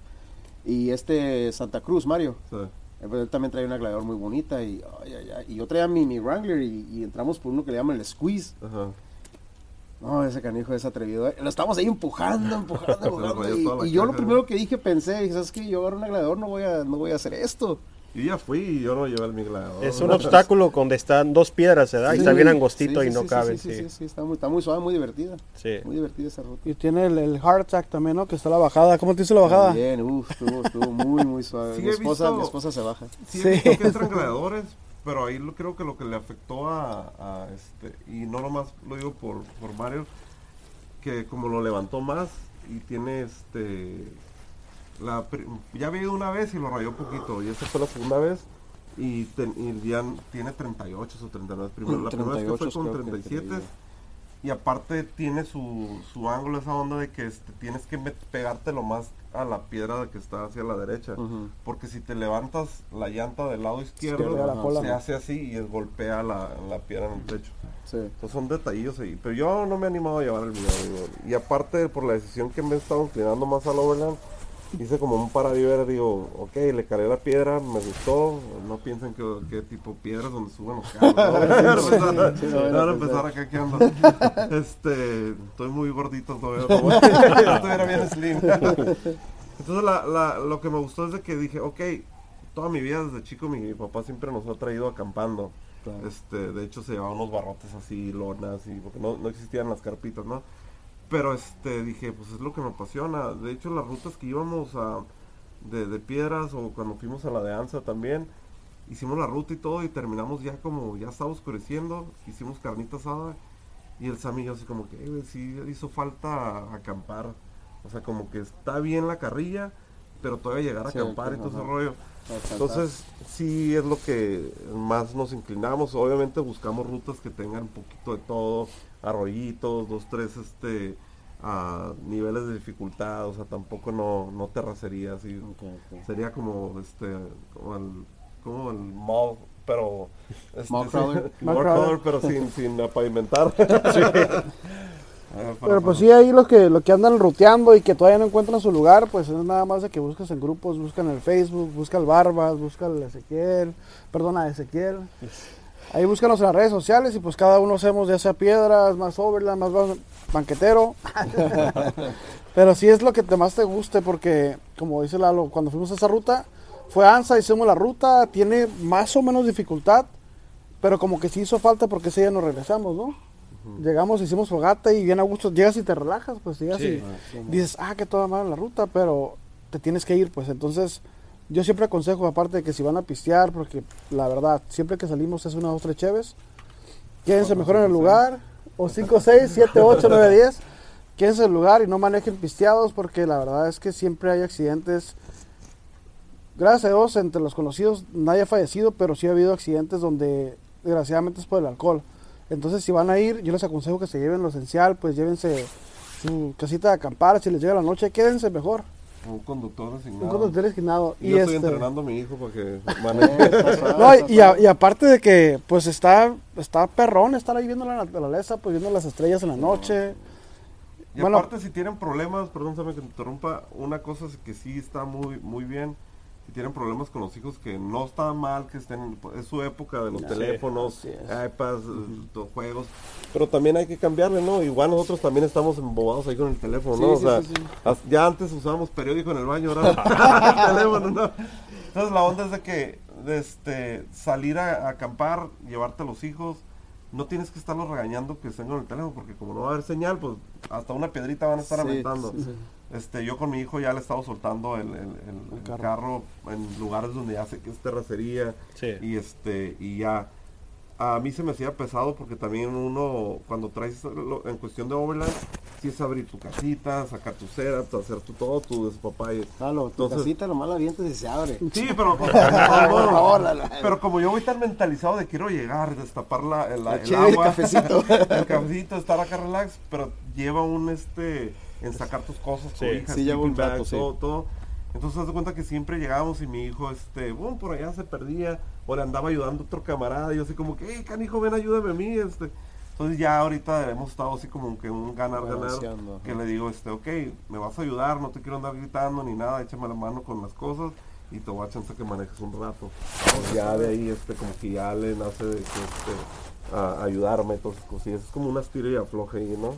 Y este Santa Cruz, Mario, Sí. eh, pues, él también trae una gladiador muy bonita y, ay, ay, ay, y yo traía mi, mi Wrangler y, y entramos por uno que le llaman el Squeeze. Ajá. No, ese canijo es atrevido. eh. Lo estamos ahí empujando, empujando, empujando. y, yo lo primero que dije, pensé, dije, ¿sabes qué? Yo agarro una gladiador, no voy a, no voy a hacer esto. Yo ya fui y yo no llevé el mi gladiador. Es un obstáculo donde están dos piedras, ¿verdad? Y está Sí, bien angostito sí, y sí, no sí, caben, Sí, sí, sí. sí, sí, está muy, está muy suave, muy divertida. Sí. Muy divertida esa ruta. Y tiene el, el heart attack también, ¿no? Que está la bajada. ¿Cómo te dice la bajada? Bien, uff, estuvo, estuvo muy, muy suave. Sí, mi, esposa, visto- mi esposa se baja. Sí, Sí. he visto que entran gladiadores, pero ahí lo, creo que lo que le afectó a, a este, y no nomás lo digo por, por Mario, que como lo levantó más y tiene este, la, ya había ido una vez y lo rayó poquito, y esta fue la segunda vez, y, ten- y ya tiene 38 o 39, primero, la primera vez que fue 38 con creo que 37. tenía. Y aparte tiene su, su ángulo, esa onda de que este, tienes que pegarte lo más a la piedra que está hacia la derecha. Ujú. Porque si te levantas la llanta del lado izquierdo, Izquierda, la se hace así y es golpea la, la piedra en el techo. Sí. Entonces son detallitos ahí. Pero yo no me he animado a llevar el video. Y aparte, por la decisión que me he estado inclinando más al Overland, hice como un paradiver, digo, ok, le cargué la piedra, me gustó, no piensen que, que tipo piedras donde suben los carros, ¿no? Van a empezar- Sí, no empezar. acá que ando. Este, estoy muy gordito todavía, si estuviera bien slim. Entonces la, la, lo que me gustó es de que dije, ok, toda mi vida desde chico mi, mi papá siempre nos ha traído acampando. Claro. Este, de hecho se llevaban unos barrotes así, lonas, y porque no, no existían las carpitas, ¿no? Pero este, dije, pues es lo que me apasiona. De hecho, las rutas que íbamos a, de, de piedras o cuando fuimos a la de Anza también, hicimos la ruta y todo y terminamos ya como, ya estaba oscureciendo, hicimos carnita asada y el Sam y yo así como que, "Eh, sí hizo falta acampar. O sea, como que está bien la carrilla, pero todavía llegar a Sí, acampar y todo ese rollo. Entonces, sí es lo que más nos inclinamos. Obviamente buscamos rutas que tengan un poquito de todo, arroyitos, dos, tres, este, ah, niveles de dificultad, o sea, tampoco no, no terracería, así. Sería como, este, como el, como el mall, pero... Este, Mall crawler. mall Mall crawler, pero sin, sin pavimentar. Pero pues sí, ahí los que, los que andan ruteando y que todavía no encuentran su lugar, pues es nada más de que busques en grupos, busca en el Facebook, busca el Barbas, busca el Ezequiel, perdona, Ezequiel. Ahí búscanos en las redes sociales y pues cada uno hacemos ya sea piedras, más overland, más ban- banquetero. Pero sí es lo que te más te guste porque, como dice Lalo, cuando fuimos a esa ruta, fue ANSA, hicimos la ruta, tiene más o menos dificultad, pero como que sí hizo falta porque ese día nos regresamos, ¿no? Llegamos, hicimos fogata y bien a gusto, llegas y te relajas, pues llegas Sí. y dices, ah, que toda madre la ruta, pero te tienes que ir, pues entonces yo siempre aconsejo, aparte de que si van a pistear, porque la verdad, siempre que salimos es una o tres cheves, quédense mejor en el lugar, o 5, 6, 7, 8, 9, 10, quédense en el lugar y no manejen pisteados, porque la verdad es que siempre hay accidentes. Gracias a Dios, entre los conocidos nadie ha fallecido, pero sí ha habido accidentes donde desgraciadamente es por el alcohol. Entonces, si van a ir, yo les aconsejo que se lleven lo esencial, pues llévense su casita de acampar, si les llega la noche, quédense mejor. Un conductor designado. Un conductor designado. Y yo estoy este, entrenando a mi hijo para que maneje. No, y, y a- y aparte de que, pues está, está perrón estar ahí viendo la naturaleza, pues viendo las estrellas en la noche. Y Bueno. aparte si tienen problemas, perdón, que te interrumpa, una cosa que sí está muy muy bien. Si tienen problemas con los hijos que no está mal que estén es su época de los Sí, teléfonos, iPads, to- juegos, pero también hay que cambiarle, ¿no? Igual nosotros también estamos embobados ahí con el teléfono, ¿no? Sí, o sea, sí, sí, sí. as- ya antes usábamos periódico en el baño, ahora el teléfono, ¿no? Entonces la onda es de que de este salir a, a acampar, llevarte a los hijos, no tienes que estarlos regañando que estén con el teléfono, porque como no va a haber señal, pues hasta una piedrita van a estar Sí, aventando. Este, yo con mi hijo ya le he estado soltando el, el- el- el carro. carro. en lugares donde ya sé que es terracería Sí. y este y ya a mí se me hacía pesado porque también uno cuando traes lo- en cuestión de overland sí es abrir tu casita, sacar tu cera, hacer tu todo tu despapalle. Lalo, tu Entonces- casita nomás la avientas y se abre. Sí, pero pues, favor, Lalo. pero como yo voy tan mentalizado de quiero llegar, destapar la, el, La el el agua, cafecito. el cafecito, estar acá relax, pero lleva un este en sacar tus cosas, Sí. cobijas, Sí, un rato, sí. todo, todo. Entonces haz de cuenta que siempre llegábamos y mi hijo, este, bueno, por allá se perdía, o le andaba ayudando a otro camarada, y yo así como que, hey, canijo, ven, ayúdame a mí, este. Entonces ya ahorita hemos estado así como que un ganar, ganar, que ajá. le digo, este, ok, me vas a ayudar, no te quiero andar gritando ni nada, échame la mano con las cosas y te voy a chance que manejes un rato. Pues ya de ahí, este, como que ya le nace de que, este, a- ayudarme, entonces cosillas, es como una estira y afloje ahí, ¿no?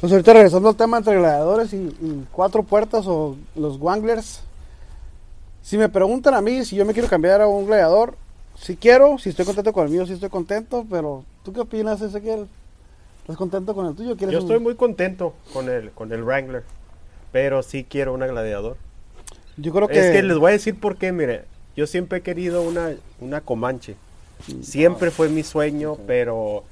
Pues ahorita regresando al tema entre gladiadores y, y cuatro puertas o los Wanglers. Si me preguntan a mí si yo me quiero cambiar a un gladiador, si quiero, si estoy contento con el mío, si estoy contento, pero ¿tú qué opinas, Ezequiel? ¿Estás contento con el tuyo? ¿Quieres Yo un- estoy muy contento con el, con el Wrangler, pero sí quiero una gladiador. Yo creo que... Es que les voy a decir por qué, mire, yo siempre he querido una, una Comanche. Siempre fue mi sueño, pero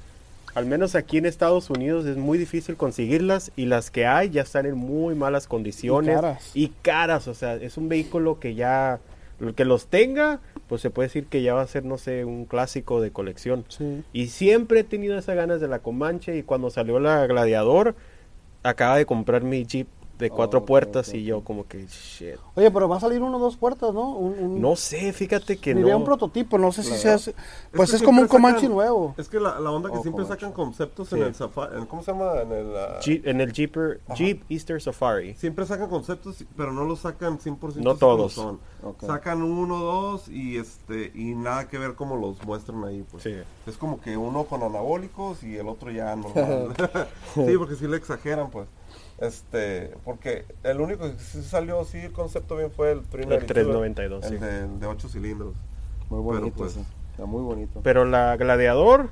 al menos aquí en Estados Unidos es muy difícil conseguirlas y las que hay ya están en muy malas condiciones Y caras. y caras, o sea, es un vehículo que ya el que los tenga, pues se puede decir que ya va a ser no sé, un clásico de colección. Sí. Y siempre he tenido esas ganas de la Comanche y cuando salió la Gladiador acaba de comprar mi Jeep de cuatro Oh, ok, puertas y yo como que shit. Oye, pero va a salir uno o dos puertas, ¿no? Un, un- No sé, fíjate que miré no. un prototipo, no sé si Claro. se hace. Pues que es como un Comanche sacan- nuevo. Es que la, la onda que Oh, siempre Comanche. sacan conceptos Sí. en el Safari, en- ¿cómo se llama? En el, ah, Jeep- en el Jeeper, Ajá. Jeep Easter Safari. Siempre sacan conceptos, pero no los sacan 100% No todos. son. Sacan uno, dos y este y nada que ver cómo los muestran ahí, pues. Sí. Es como que uno con anabólicos y el otro ya normal. sí, porque sí le exageran, pues. Este, porque el único que sí salió así el concepto bien fue el 392, 392, el sí. de, de 8 cilindros. Muy Pero, bonito, pues. Está muy bonito. Pero la Gladiador,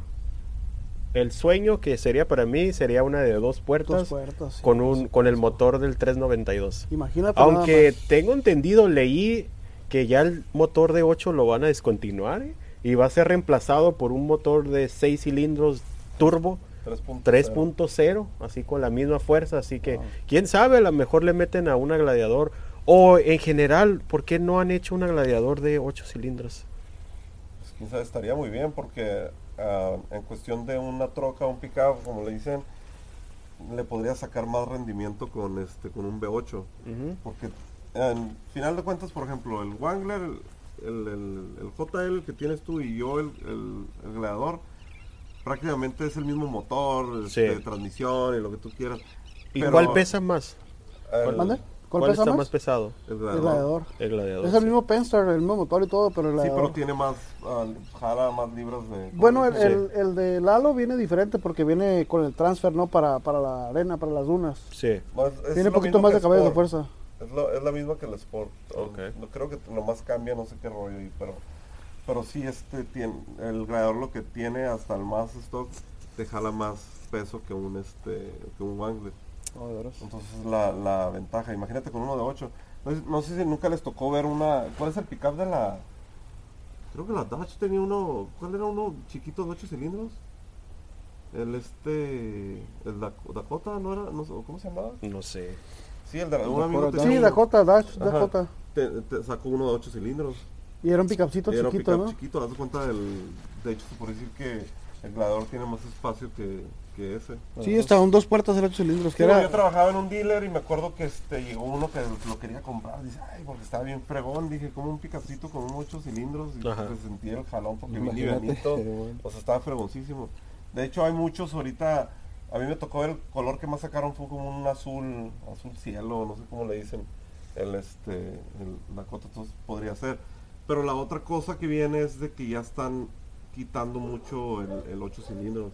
el sueño que sería para mí sería una de dos puertas, Dos puertas. sí. con un con el motor del 392. Imagínate. Aunque tengo entendido, leí que ya el motor de 8 lo van a descontinuar ¿eh? y va a ser reemplazado por un motor de 6 cilindros turbo 3.0. 3.0, así con la misma fuerza, así que quién sabe, a lo mejor le meten a una gladiador o en general, ¿por qué no han hecho una gladiador de 8 cilindros? Pues, estaría muy bien porque ah, en cuestión de una troca, un pickup, como le dicen, le podría sacar más rendimiento con este con un V8. Ujú. Porque en final de cuentas, por ejemplo, el Wangler, el, el, el- el JL que tienes tú y yo, el, el, el gladiador, prácticamente es el mismo motor, Sí. este, transmisión y lo que tú quieras. ¿Y Pero cuál pesa más? el- ¿Mande? ¿Cuál, ¿Cuál pesa está más? más pesado? el El gladiador. gladiador. El gladiador. Es el sí. mismo Penster, el mismo motor y todo, pero el Sí, gladiador. pero tiene más, ah, jala más libras de... Bueno, el, Sí. el, el de Lalo viene diferente porque viene con el transfer, ¿no? Para, para la arena, para las dunas. Sí. Tiene lo poquito más de caballos de fuerza. Es, lo- es la misma que el Sport. O- Ok. No creo que nomás cambia, no sé qué rollo, y- pero pero sí este tiene el gladiador lo que tiene hasta el más stock te jala más peso que un este que un Wangler. Oh, veras. Entonces es la, la ventaja. Imagínate con uno de 8. No, sé- no sé si nunca les tocó ver una ¿Cuál es el pickup de la Creo que la Dodge tenía uno, ¿cuál era uno chiquito de 8 cilindros? El este el Dak- Dakota, no era, no sé, ¿cómo se llamaba? No sé. Sí, el de un Dakota amigo tenía Sí. Dakota, Dash, Ajá. Dakota. Te, te sacó uno de 8 cilindros. Y era un picapcito Era un chiquito, pickup ¿no? chiquito, haz de cuenta del, de hecho se puede decir que el gladiador tiene más espacio que, que ese. Sí, estaban dos puertas de ocho cilindros, que Sí, bueno, era... yo trabajaba en un dealer y me acuerdo que este llegó uno que lo quería comprar, dice, ay, porque estaba bien fregón, dije, como un picacito con un 8 cilindros y Ajá. pues, sentí el jalón porque livianito, bueno. o sea, estaba fregoncísimo. De hecho, hay muchos ahorita, a mí me tocó el color que más sacaron fue como un azul, azul cielo, no sé cómo le dicen, el este, el Dakota, entonces podría ser. Pero la otra cosa que viene es de que ya están quitando mucho el, el 8 cilindros.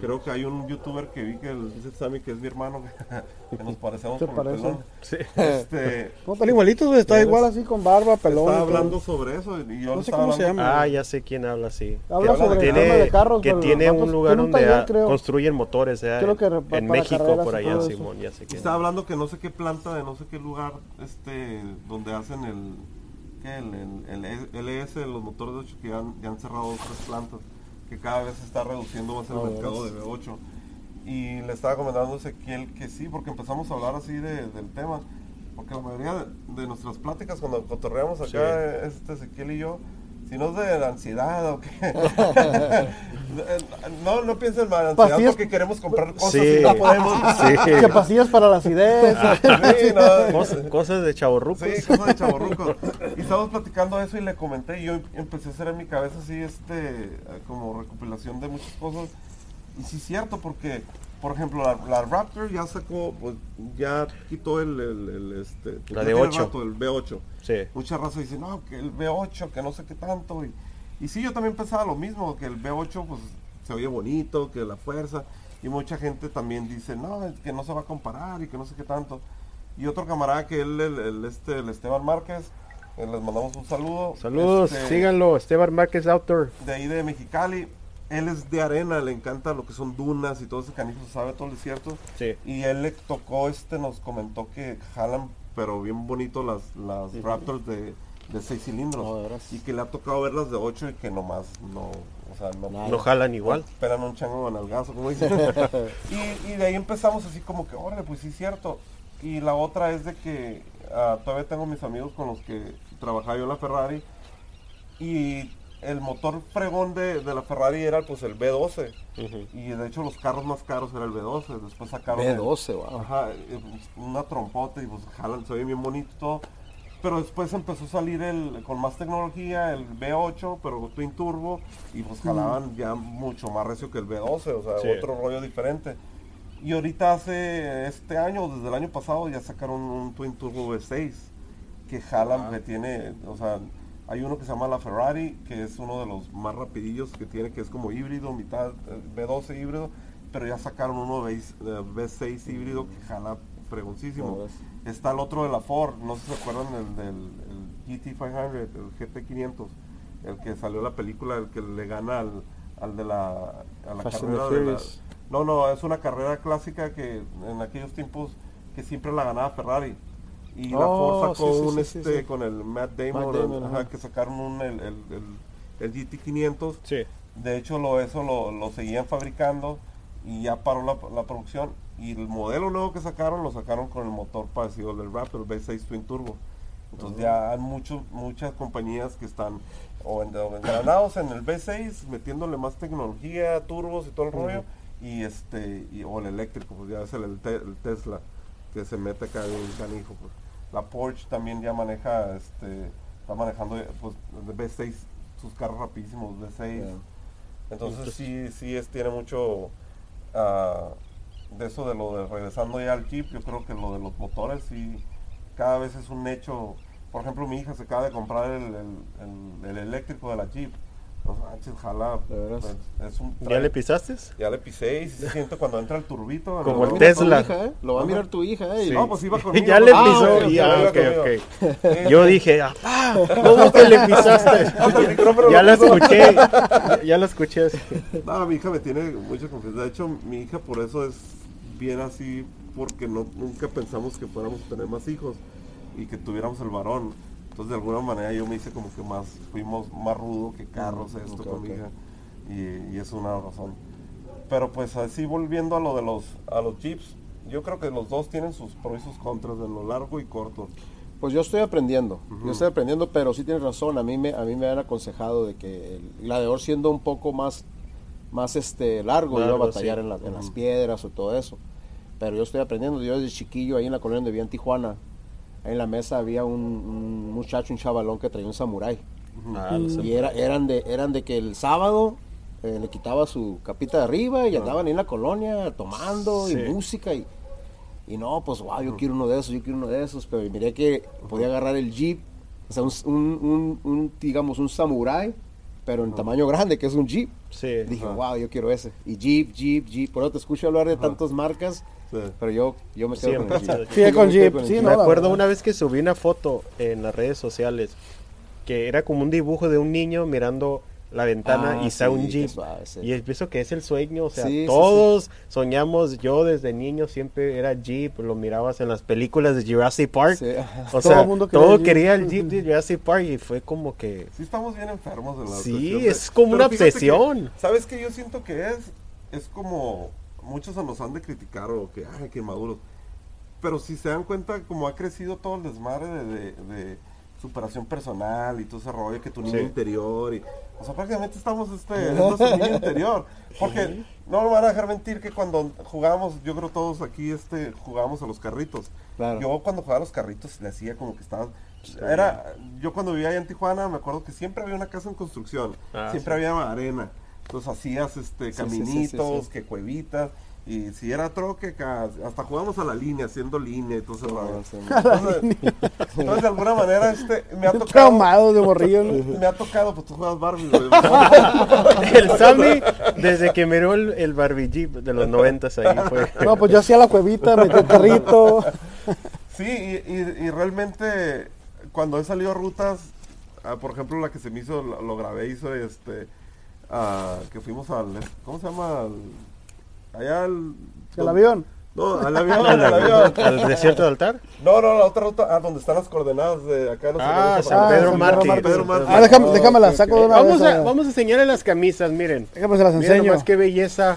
Creo que hay un youtuber que vi que el- dice Sammy que es mi hermano, que, nos parecemos Se pelón. Sí. Este, No, están igualitos, güey, está ¿Eres? igual así con barba, pelón. estaba hablando sobre eso y yo No sé estaba cómo se hablando- llama. Ah, ya sé quién habla, sí. Habla que sobre tiene, de carros. que tiene un lugar tiene un donde taller, creo. construyen motores eh, Creo que en México carreras por allá. Simón, ya sé quién. estaba hablando que no sé qué planta de no sé qué lugar, este, donde hacen el, El, el, el LS, los motores de 8 que ya han, ya han cerrado otras plantas, que cada vez se está reduciendo más el Ah, ¿de mercado de V8. Y le estaba comentando a Ezequiel que sí, porque empezamos a hablar así de- del tema, porque la mayoría de, de nuestras pláticas cuando cotorreamos acá, Sí. este Ezequiel y yo, si no es de la ansiedad o qué. no, no piensen mal, ansiedad Pastillas- porque queremos comprar cosas Sí. y no podemos. Sí. Que pastillas para la acidez. Sí, no, Cosas, cosas de chavorrucos. Sí, cosas de chavorrucos. Y estábamos platicando eso y le comenté y yo empecé a hacer en mi cabeza así, este, como recopilación de muchas cosas. Y sí es cierto, porque, por ejemplo, la, la Raptor ya sacó, pues, ya quitó el, el, el, este, pues, La de tiene ocho. rato, el V8. Sí. Mucha raza dice, no, que el V8, que no sé qué tanto. Y, y sí, yo también pensaba lo mismo, que el V8 pues se oye bonito, que la fuerza. Y mucha gente también dice, no, es que no se va a comparar y que no sé qué tanto. Y otro camarada que él, el, el, este, el Esteban Márquez, eh, les mandamos un saludo. Saludos, Este, síganlo, Esteban Márquez Outdoor. De ahí de Mexicali. Él es de arena, le encanta lo que son dunas y todo ese canijo, sabe todo el desierto. Sí. Y él le tocó, este, nos comentó que jalan, pero bien bonito las, las Raptors de, de seis cilindros. No, y que le ha tocado ver las de 8 y que nomás no, o sea, no. No jalan igual. esperan un chango en el gaso, como dicen. y, y de ahí empezamos así como que, órale, pues sí es cierto. Y la otra es de que ah, todavía tengo mis amigos con los que trabajaba yo en la Ferrari. Y el motor fregón de, de la Ferrari era pues el B12. Ujú. Y de hecho los carros más caros era el B12. Después sacaron el- B12, wow. Ajá, eh, pues, una trompota y pues jalan, se oye bien bonito. Pero después empezó a salir el con más tecnología, el V8, pero Twin Turbo, y pues jalaban ya mucho más recio que el V12, o sea, Sí. otro rollo diferente. Y ahorita hace este año, desde el año pasado, ya sacaron un Twin Turbo V6, que jalan, que tiene, o sea, hay uno que se llama la Ferrari, que es uno de los más rapidillos que tiene, que es como híbrido, mitad eh, V12 híbrido, pero ya sacaron uno V- eh, V6 híbrido que jala fregoncísimo. ¿Cómo ves? Está el otro de la Ford, no sé si se acuerdan del, del el GT500, el GT500, el que salió la película, el que le gana al, al de la, a carrera de la-. No, no, es una carrera clásica que en aquellos tiempos que siempre la ganaba Ferrari. Y la Oh, Ford sacó sí, sí, un sí, sí, este sí. con el Matt Damon, Matt Damon, ajá, ajá. que sacaron un, el, el, el- el GT500 Sí. de hecho, lo, eso lo, lo seguían fabricando y ya paró la, la producción. Y el modelo nuevo que sacaron lo sacaron con el motor parecido al del Raptor V6 Twin Turbo. Entonces ya hay muchos, muchas compañías que están o, en- o engranados en el V6, metiéndole más tecnología, turbos y todo el rollo. Y este, y, o el eléctrico, pues ya es el, el Te- el Tesla que se mete acá en canijo. Pues. La Porsche también ya maneja, este, está manejando pues, el V6, sus carros rapidísimos, V6. Ya. Entonces sí, sí es, tiene mucho ah, de eso de lo de regresando ya al Jeep, yo creo que lo de los motores sí cada vez es un hecho. Por ejemplo, mi hija se acaba de comprar el, el- el- el eléctrico de la Jeep. No manches, jala. ¿De veras? Es un ¿Ya le pisaste? ya le pisé y se siente cuando entra el turbito. Como el- Tesla. hija, ¿eh? Lo va a mirar tu hija, ¿eh? Sí. No, pues iba conmigo. ya le Ah, pisó. ya, iba ok, conmigo. ok. Sí. Yo dije, ah, ¿cómo que le pisaste? ya puso. escuché, ya, lo escuché. así. No, mi hija me tiene mucha confianza. De hecho, mi hija por eso es bien así, porque no, nunca pensamos que fuéramos tener más hijos y que tuviéramos el varón. Entonces, de alguna manera, yo me hice como que más, fuimos más rudo que carros, esto ok, con mi ok. hija. Y, y es una razón. Pero pues así volviendo a lo de los, a los jeeps, yo creo que los dos tienen sus pros y sus contras, de lo largo y corto. Pues yo estoy aprendiendo, yo estoy aprendiendo, pero sí tienes razón, a mí me, a mí me han aconsejado de que el gladiador siendo un poco más, más este largo, iba a batallar sí. en, la- en las piedras o todo eso. Pero yo estoy aprendiendo, yo desde chiquillo ahí en la colonia donde vivía en Tijuana, en la mesa había un, un muchacho, un chavalón que traía un samurái. Ah. Y era, eran, de, eran de que el sábado eh, le quitaba su capita de arriba y andaban ahí en la colonia tomando Sí. y música y, y no, pues wow, yo quiero uno de esos, yo quiero uno de esos, pero miré que podía agarrar el jeep, o sea, un, un- un- digamos, un samurai, pero en tamaño grande, que es un jeep. Sí. Dije, Ajá. wow, yo quiero ese. Y jeep, jeep, jeep, por eso te escucho hablar de tantas marcas. Pero yo, yo me quedo con el Siempre. jeep. Sí, con Jeep, sí, Me no, acuerdo una vez que subí una foto en las redes sociales que era como un dibujo de un niño mirando la ventana Ah, y está sí, un jeep. sí. Y es- pienso que es el sueño, o sea, Sí, sí, todos soñamos, yo desde niño siempre era jeep, lo mirabas en las películas de Jurassic Park. Sí. O Todo sea, el mundo quería todo el Jeep. quería el jeep de Jurassic Park y fue como que... Sí estamos bien enfermos en la Sí, de- es como Pero una fíjate que, obsesión. ¿Sabes qué yo siento que es? Es como muchos nos han de criticar o que, ay, que maduros. Pero si se dan cuenta, como ha crecido todo el desmadre de, de- de superación personal y todo ese rollo, que tu niño Sí. interior. Y, o sea, prácticamente estamos este, en niño interior. Porque no me van a dejar mentir que cuando jugábamos, yo creo todos aquí este, jugábamos a los carritos. Claro. Yo cuando jugaba a los carritos le hacía como que estaba... Era, yo cuando vivía allá en Tijuana me acuerdo que siempre había una casa en construcción, Ah, siempre había arena, entonces hacías este Sí, sí, sí, caminitos, sí, sí. que cuevitas, y si era troque, hasta jugábamos a la línea, haciendo línea y todo ese rollo. sí. Entonces, entonces, de alguna manera este, me ha tocado... Traumado de morrillo. ¿no? Me ha tocado, pues tú juegas Barbie, güey. El Sammy, desde que miró el, el Barbie Jeep de los noventas ahí fue... No, pues yo hacía la cuevita, metí el carrito. Sí, y, y- y realmente cuando he salido a rutas, ah, por ejemplo la que se me hizo, lo, lo grabé, hizo este, que fuimos al, ¿cómo se llama? Al- allá al... El avión. No, al avión, al avión. ¿Al desierto de altar? No, no, la otra ruta, ah, donde están las coordenadas de acá. los Ah, organiza San Pedro San Mártir. Pedro Pedro Mártir. Ah, déjame, Oh, déjame la ok, saco ok. de una Vamos vez. a, vamos a enseñarle las camisas, miren. Déjame se las Miren enseño. nomás qué belleza.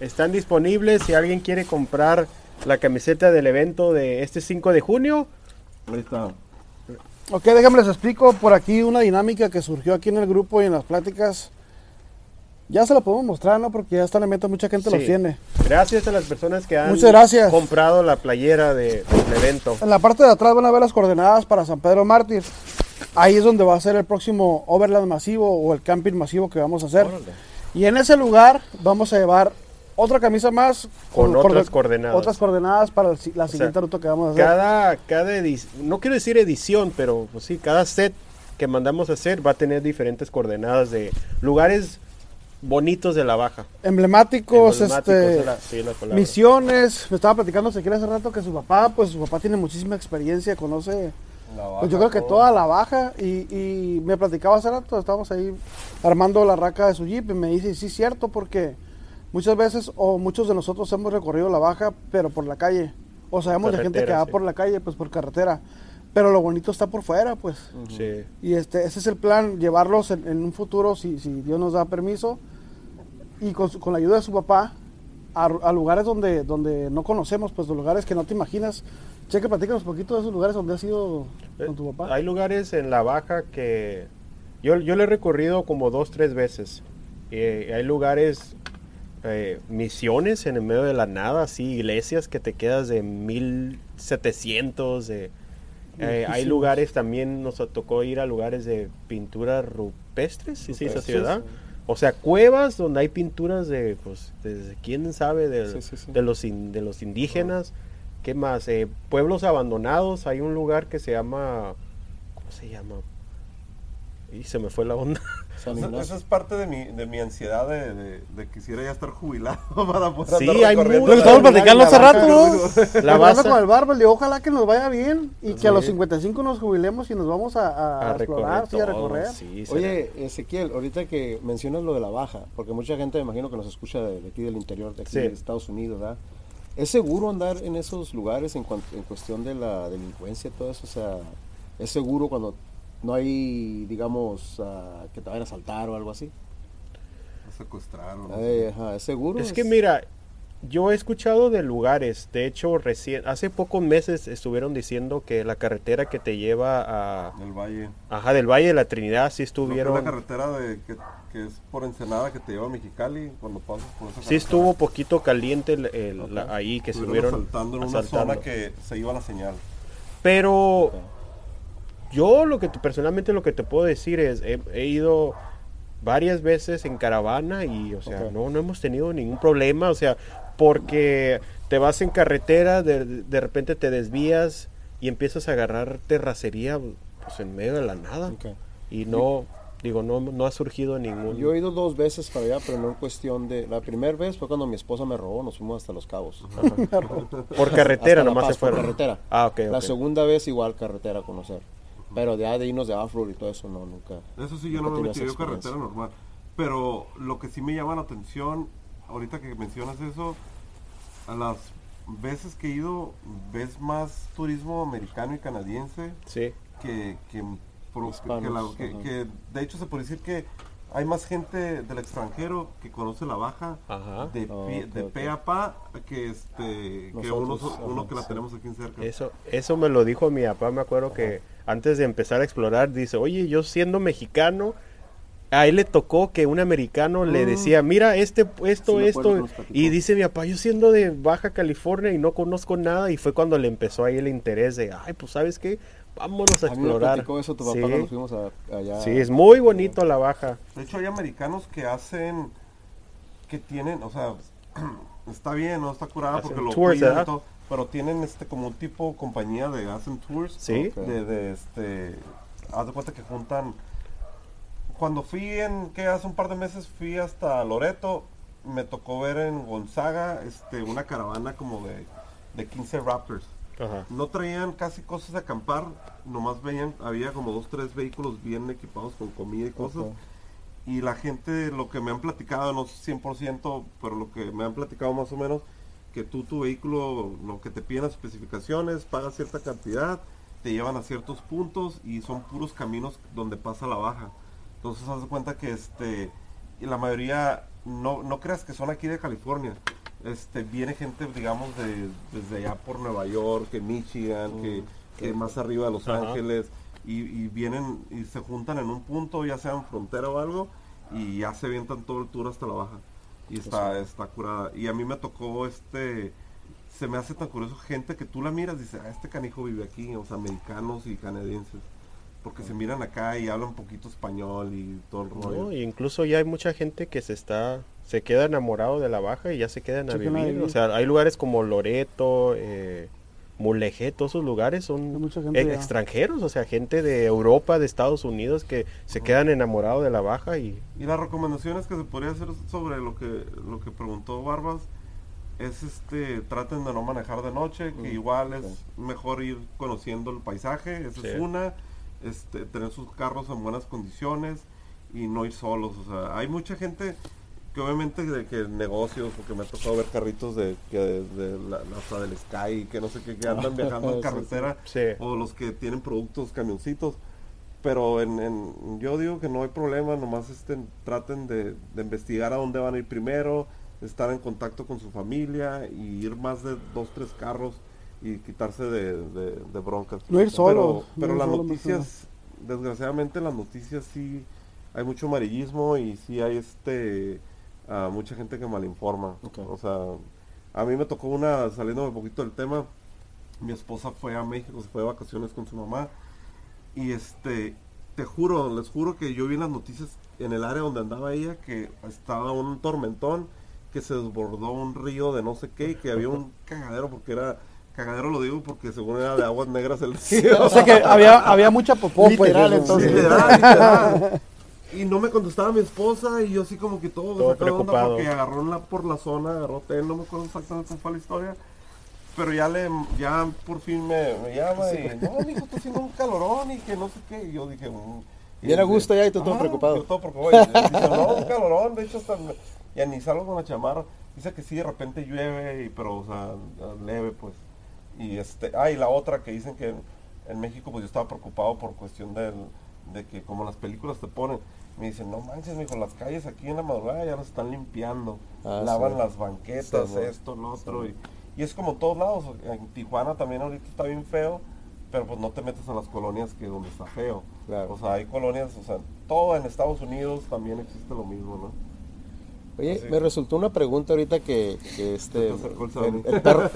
Están disponibles si alguien quiere comprar la camiseta del evento de este 5 de junio. Ahí está. Ok, déjenme les explico por aquí una dinámica que surgió aquí en el grupo y en las pláticas. Ya se la podemos mostrar, ¿no? Porque ya hasta le meto mucha gente los Sí. tiene. Gracias a las personas que han comprado la playera de- del evento. En la parte de atrás van a ver las coordenadas para San Pedro Mártir. Ahí es donde va a ser el próximo Overland masivo o el camping masivo que vamos a hacer. Órale. Y en ese lugar vamos a llevar otra camisa más Con otras coorden- coordenadas. Otras coordenadas para el la siguiente sea, ruta que vamos a hacer. Cada, cada edición, no quiero decir edición, pero pues sí, cada set que mandamos a hacer va a tener diferentes coordenadas de lugares bonitos de la baja. Emblemáticos, Emblemáticos, este, es la- sí, la misiones. Me estaba platicando Ezequiel hace rato que su papá, pues su papá tiene muchísima experiencia, conoce La Pues yo baja, creo que todo. toda la baja y, y me platicaba hace rato, estábamos ahí armando la raca de su jeep y me dice, sí, cierto, porque muchas veces o muchos de nosotros hemos recorrido la baja, pero por la calle, o sabemos de gente que va sí. por la calle, pues por carretera, pero lo bonito está por fuera, pues. Sí. Y este, ese es el plan, llevarlos en, en un futuro, si, si Dios nos da permiso, y con, su- con la ayuda de su papá, a, a lugares donde, donde no conocemos, pues de lugares que no te imaginas. Cheque, platícanos un poquito de esos lugares donde has ido con tu papá. Hay lugares en la baja que yo, yo le he recorrido como dos, tres veces. Eh, hay lugares, eh, misiones en el medio de la nada, así, iglesias que te quedas de 1700. De, eh, hay lugares también, nos tocó ir a lugares de pinturas rupestres, ¿sí así, Rupestres, verdad? O sea, cuevas donde hay pinturas de, pues, de quién sabe, de, Sí, sí, sí. de los, in- de los indígenas. ¿Qué más? Eh, pueblos abandonados. Hay un lugar que se llama. ¿Cómo se llama? Y se me fue la onda. San Esa, Ignacio. esa es parte de mi, de mi ansiedad de, de, de quisiera ya estar jubilado para poder Sí, andar hay recorriendo mucho- Lo estamos la- platicando la hace rato, ¿no? La base- con el barba, le digo, ojalá que nos vaya bien y que a los Sí. 55 nos jubilemos y nos vamos a, a- a explorar, sí, a todo, recorrer. sí, será- Oye, Ezequiel, ahorita que mencionas lo de la baja, porque mucha gente me imagino que nos escucha de, de aquí del interior, de aquí Sí. de Estados Unidos, ¿verdad? ¿Es seguro andar en esos lugares en, cuan- en cuestión de la delincuencia y todo eso? O sea, ¿es seguro cuando no hay, digamos, ah, que te vayan a asaltar o algo así? Secuestraron. Ay, ajá, ¿Es seguro? Es que mira, yo he escuchado de lugares, de hecho recién, hace pocos meses estuvieron diciendo que la carretera que te lleva a, El valle. ajá, del Valle de la Trinidad, sí estuvieron, la carretera de, que, que es por Ensenada que te lleva a Mexicali cuando pasas por esa sí estuvo poquito caliente el- el- la- ahí que Estuvieron estuvieron asaltando en una asaltando. zona que se iba la señal. Pero yo lo que te- personalmente lo que te puedo decir es, he, he ido varias veces en caravana y, o sea, no, no hemos tenido ningún problema, o sea, porque te vas en carretera, de, de repente te desvías y empiezas a agarrar terracería pues, en medio de la nada. Y no, digo, no, no ha surgido ningún... Yo he ido dos veces para allá, pero no en cuestión de... La primera vez fue cuando mi esposa me robó, nos fuimos hasta Los Cabos. por carretera Hasta nomás Paz, se fueron. Por carretera. Ah, ok, La segunda vez igual carretera a conocer. Pero ya de irnos de off-road y todo eso, no, nunca. Eso sí, yo no me metí yo carretera normal. Pero lo que sí me llama la atención, ahorita que mencionas eso, a las veces que he ido, ves más turismo americano y canadiense Sí. que, que, pro- que- Hispanos, la- que- ajá. que de hecho se puede decir que hay más gente del extranjero que conoce la baja Ajá. de, Ah, pi- ok, de ok. pe a pa que este que uno, Nosotros, uno ajá, que la sí. tenemos aquí en cerca. Eso, eso me lo dijo mi papá, me acuerdo que antes de empezar a explorar, dice, oye, yo siendo mexicano, a él le tocó que un americano le decía, mira, este, esto, Mm. Sí, esto, y dice mi papá, yo siendo de Baja California y no conozco nada, y fue cuando le empezó ahí el interés de, ay, pues, ¿sabes qué? Vámonos a A mí me explorar. platicó eso tu papá sí, cuando fuimos a- allá. sí, es muy bonito la Baja. De hecho, hay americanos que hacen, que tienen, o sea, está bien, no está curada Hacen porque lo tours, cuidan pero tienen este como un tipo compañía de hacen tours. Sí. De, de este, haz de cuenta que juntan. Cuando fui en, que hace un par de meses fui hasta Loreto, me tocó ver en Gonzaga, este, una caravana como de, de 15 Raptors. Ajá. No traían casi cosas de acampar, nomás veían, había como dos, tres vehículos bien equipados con comida y cosas. Y la gente, lo que me han platicado, no sé 100%, pero lo que me han platicado más o menos, que tú tu vehículo, lo que te piden las especificaciones, pagas cierta cantidad, te llevan a ciertos puntos y son puros caminos donde pasa la baja. Entonces haz de cuenta que este, la mayoría, no, no creas que son aquí de California. Este, viene gente, digamos, de, desde allá por Nueva York, que Michigan, que, que más arriba de Los. Ángeles, y, y vienen y se juntan en un punto, ya sea en frontera o algo, y ya se avientan todo el tour hasta la baja. Y está, está curada. Y a mí me tocó este, se me hace tan curioso gente que tú la miras y dices, ah, este canijo vive aquí, o sea, americanos y canadienses. Porque se miran acá y hablan un poquito español y todo el rollo. No, y incluso ya hay mucha gente que se está, se queda enamorado de la baja y ya se quedan a vivir. O sea, hay lugares como Loreto, eh, Mulegé, todos esos lugares son eh, extranjeros, o sea, gente de Europa, de Estados Unidos que se quedan enamorados de la baja y Y las recomendaciones que se podría hacer sobre lo que lo que preguntó Barbas es este traten de no manejar de noche, que Mm, igual es sí. mejor ir conociendo el paisaje, esa Sí. es una, este tener sus carros en buenas condiciones y no ir solos, o sea, hay mucha gente que obviamente de que negocios, porque me ha tocado ver carritos de, que de, de la, hasta del Sky, que no sé qué, que andan viajando Sí, en carretera, Sí. o los que tienen productos, camioncitos. Pero en, en- yo digo que no hay problema, nomás este, traten de, de investigar a dónde van a ir primero, estar en contacto con su familia y ir más de dos, tres carros y quitarse de, broncas. No ir solo, Pero, pero las solo, noticias, desgraciadamente las noticias sí, hay mucho amarillismo y sí hay este ah, mucha gente que malinforma. Ok. O sea, a mí me tocó una, saliendo un poquito del tema, mi esposa fue a México, se fue de vacaciones con su mamá y este, te juro, les juro que yo vi en las noticias en el área donde andaba ella que estaba un tormentón, que se desbordó un río de no sé qué y que había un cagadero porque era, cagadero lo digo porque según era de aguas negras el río. O sea que había, había mucha popó, pues. Literal, entonces. Literal, literal. Y no me contestaba mi esposa y yo así como que todo, Todo de onda preocupado. porque agarró en la, por la zona, agarró hotel, no me acuerdo exactamente cómo fue la historia. Pero ya le, ya por fin me, me llama y, no, mijo, está haciendo un calorón y que no sé qué. Y yo dije, mm. Y Bien a dice, gusto ya y tú todo preocupado. Yo todo preocupado. Y dice, no, un calorón, de hecho hasta me- ya ni salgo con la chamarra. Dice que sí, de repente llueve, y, pero, o sea, leve, pues. Y este, ah, y la otra que dicen que en, en México, pues yo estaba preocupado por cuestión del, de que como las películas te ponen, me dicen, no manches, mijo, las calles aquí en la madrugada ya las están limpiando, Ah, lavan sí. las banquetas, Sí, esto, lo otro, y, y es como todos lados, en Tijuana también ahorita está bien feo, pero pues no te metes a las colonias que donde está feo, Claro. o sea, hay colonias, o sea, todo en Estados Unidos también existe lo mismo, ¿no? Oye, me resultó una pregunta ahorita que, que este el el, el perro,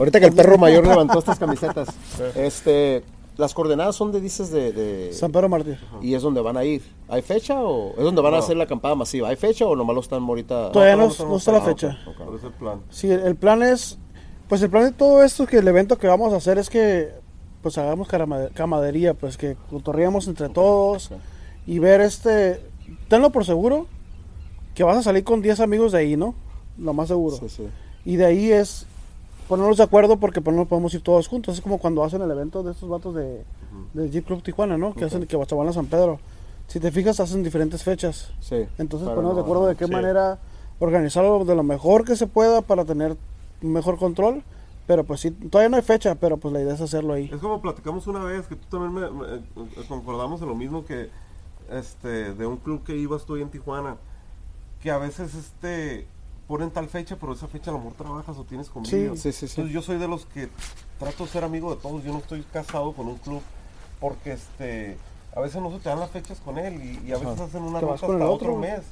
ahorita que el perro mayor levantó estas camisetas. Este, las coordenadas son de dices de, de- San Pedro Martín. y es donde van a ir. ¿Hay fecha o es donde van a hacer la acampada masiva? ¿Hay fecha o nomás lo están ahorita? Todavía no, no está la ah, fecha. ok. ¿Cuál es el plan? Sí, el, el plan es, pues el plan de todo esto, que el evento que vamos a hacer es que, pues hagamos camadería, pues que cotorreamos entre todos y ver este, tenlo por seguro, que vas a salir con 10 amigos de ahí, ¿no? Lo más seguro. Sí, sí. Y de ahí es ponernos de acuerdo porque pues, no podemos ir todos juntos. Es como cuando hacen el evento de estos vatos de, del Jeep Club Tijuana, ¿no? Que hacen que se van a San Pedro. Si te fijas, hacen diferentes fechas. Sí. Entonces ponernos de acuerdo de qué sí. manera organizarlo de lo mejor que se pueda para tener mejor control. Pero pues sí, todavía no hay fecha, pero pues la idea es hacerlo ahí. Es como platicamos una vez que tú también me, me- eh, concordamos en lo mismo que este de un club que ibas tú ahí en Tijuana que a veces este ponen tal fecha pero esa fecha a lo mejor trabajas o tienes convivio. Sí, sí, sí. Entonces yo soy de los que trato de ser amigo de todos, yo no estoy casado con un club porque este a veces no se te dan las fechas con él y, y a veces hacen una ruta hasta otro, mes.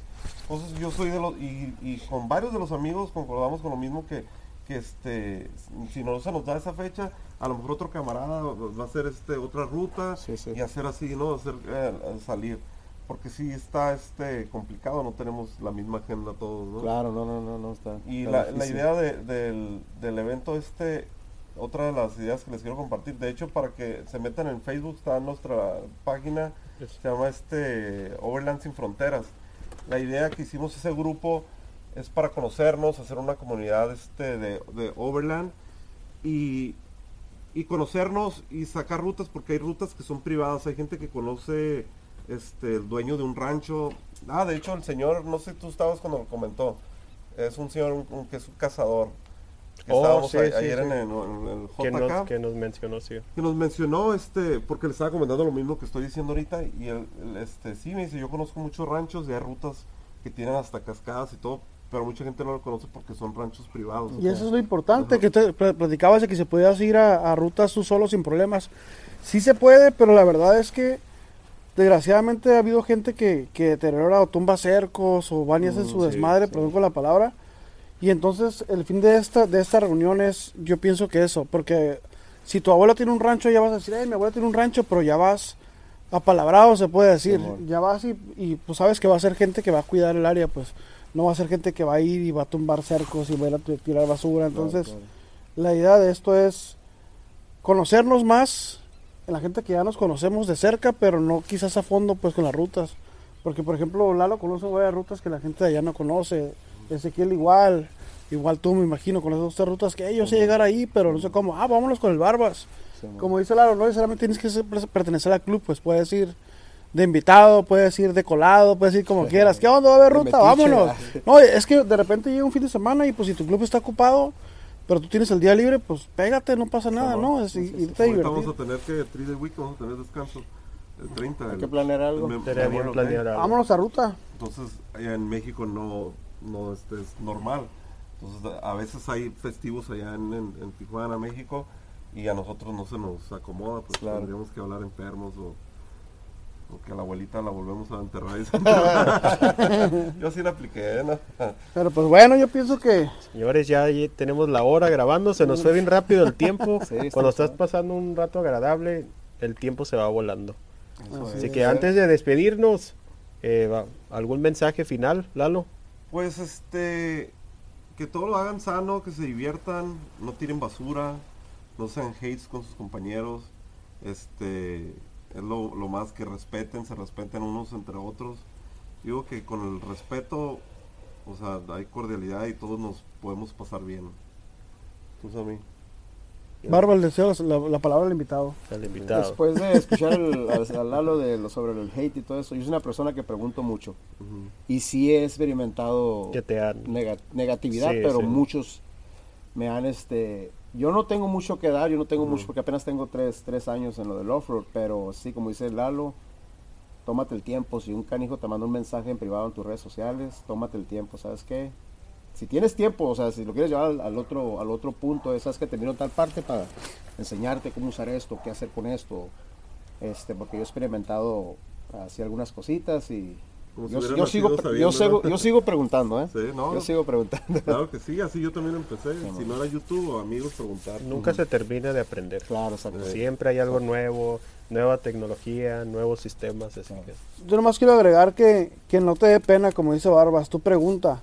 Entonces yo soy de los y, y con varios de los amigos concordamos con lo mismo que que este si no se nos da esa fecha a lo mejor otro camarada va a hacer este otra ruta Sí, sí. y hacer así no hacer eh, salir porque sí está este complicado no tenemos la misma agenda todos ¿no? Claro, no, no, no, no está. y está la, la idea de- del, del evento este otra de las ideas que les quiero compartir de hecho para que se metan en Facebook está nuestra página se llama este Overland sin fronteras la idea que hicimos ese grupo es para conocernos hacer una comunidad este de, de Overland y y conocernos y sacar rutas porque hay rutas que son privadas hay gente que conoce este el dueño de un rancho ah de hecho el señor no sé tú estabas cuando lo comentó es un señor un- un- que es un cazador que Oh, estábamos sí, a- sí, ayer sí. En, el, en el que JK nos, que nos mencionó, sí. que nos mencionó este porque le estaba comentando lo mismo que estoy diciendo ahorita y él, él, este sí me dice yo conozco muchos ranchos y hay rutas que tienen hasta cascadas y todo pero mucha gente no lo conoce porque son ranchos privados. Y eso es lo importante, que te pl- platicabas de que se podías ir a, a rutas tú solo sin problemas. Sí se puede, pero la verdad es que desgraciadamente ha habido gente que, que deteriora o tumba cercos o van y hacen su sí, desmadre, sí. perdón con la palabra. Y entonces el fin de esta, de esta reunión es, yo pienso que eso, porque si tu abuela tiene un rancho, ya vas a decir, hey, mi abuela tiene un rancho, pero ya vas apalabrado, se puede decir. Ya vas y, y, pues sabes que va a ser gente que va a cuidar el área, pues no va a ser gente que va a ir y va a tumbar cercos y va a ir a t- tirar basura. Entonces, Claro, la idea de esto es conocernos más, la gente que ya nos conocemos de cerca, pero no quizás a fondo pues con las rutas. Porque por ejemplo Lalo conoce varias rutas que la gente de allá no conoce, Ezequiel igual, igual tú me imagino, con las dos tres rutas que ellos sé llegar ahí, pero no sé cómo, ah, vámonos con el Barbas. Como dice Lalo, no necesariamente tienes que ser- pertenecer al club, pues puedes ir de invitado, puedes ir de colado, puedes ir como quieras. ¿Qué onda? ¿Va a haber ruta? metiche, Vámonos. No, es que de repente llega un fin de semana y pues si tu club está ocupado, pero tú tienes el día libre, pues pégate, no pasa nada. ¿no? Es Ahorita vamos a tener que, 3 day week, vamos a tener descanso. El 30. Hay el- que planear algo. el Memorial Day. planear algo. Vámonos a ruta. Entonces, allá en México no, no este, es normal. Entonces, a a veces hay festivos allá en, en- en Tijuana, México, y a nosotros no se nos acomoda, pues Claro. tendríamos que hablar enfermos o, o que a la abuelita la volvemos a enterrar. Yo sí la apliqué, ¿no? Pero pues bueno, yo pienso que Señores, ya ahí tenemos la hora grabando, se nos fue bien rápido el tiempo. Sí, Cuando estás pasando un rato agradable, el tiempo se va volando. Eso Así es. que antes de despedirnos, eh, ¿algún mensaje final, Lalo? Pues este, que todo lo hagan sano, que se diviertan, no tiren basura, no sean hates con sus compañeros, este, es lo, lo más que respeten, se respeten unos entre otros. Digo que con el respeto, o sea, hay cordialidad y todos nos podemos pasar bien. Tú a mí. Barba, el deseo, la, la palabra del invitado. Al invitado. Después de escuchar el, al, al Lalo de lo, sobre el hate y todo eso, yo soy una persona que pregunto mucho. Ujú. Y sí he experimentado Que te han... nega- negatividad, Sí, pero sí. muchos me han este yo no tengo mucho que dar, yo no tengo mucho porque apenas tengo tres, tres años en lo del off-road, pero sí, como dice Lalo, tómate el tiempo, si un canijo te manda un mensaje en privado en tus redes sociales, tómate el tiempo, ¿sabes qué? Si tienes tiempo, o sea, si lo quieres llevar al, al otro al otro punto, es, sabes que termino en tal parte para enseñarte cómo usar esto, qué hacer con esto, este, porque yo he experimentado así algunas cositas y Como si yo, hubiera yo sigo, yo, sigo, yo sigo preguntando, ¿eh? Sí, no, Yo sigo preguntando. claro que sí, así yo también empecé. Sí, si no era YouTube o amigos preguntar. Nunca se termina de aprender. Claro, exacto. Siempre hay algo nuevo, nueva tecnología, nuevos sistemas. Así que Yo nomás quiero agregar que, que no te dé pena, como dice Barbas, tu pregunta.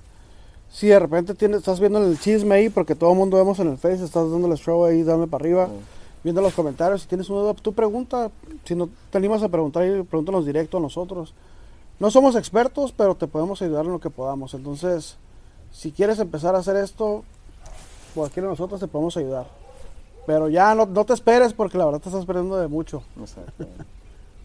Si de repente tienes, estás viendo el chisme ahí, porque todo el mundo vemos en el Face, estás dándole show ahí, dame para arriba, Sí. viendo los comentarios, si tienes una duda, tu pregunta, si no te animas a preguntar, ahí, pregúntanos directo a nosotros. No somos expertos, pero te podemos ayudar en lo que podamos. Entonces, si quieres empezar a hacer esto, cualquiera de nosotros te podemos ayudar. Pero ya no, no te esperes, porque la verdad te estás perdiendo de mucho.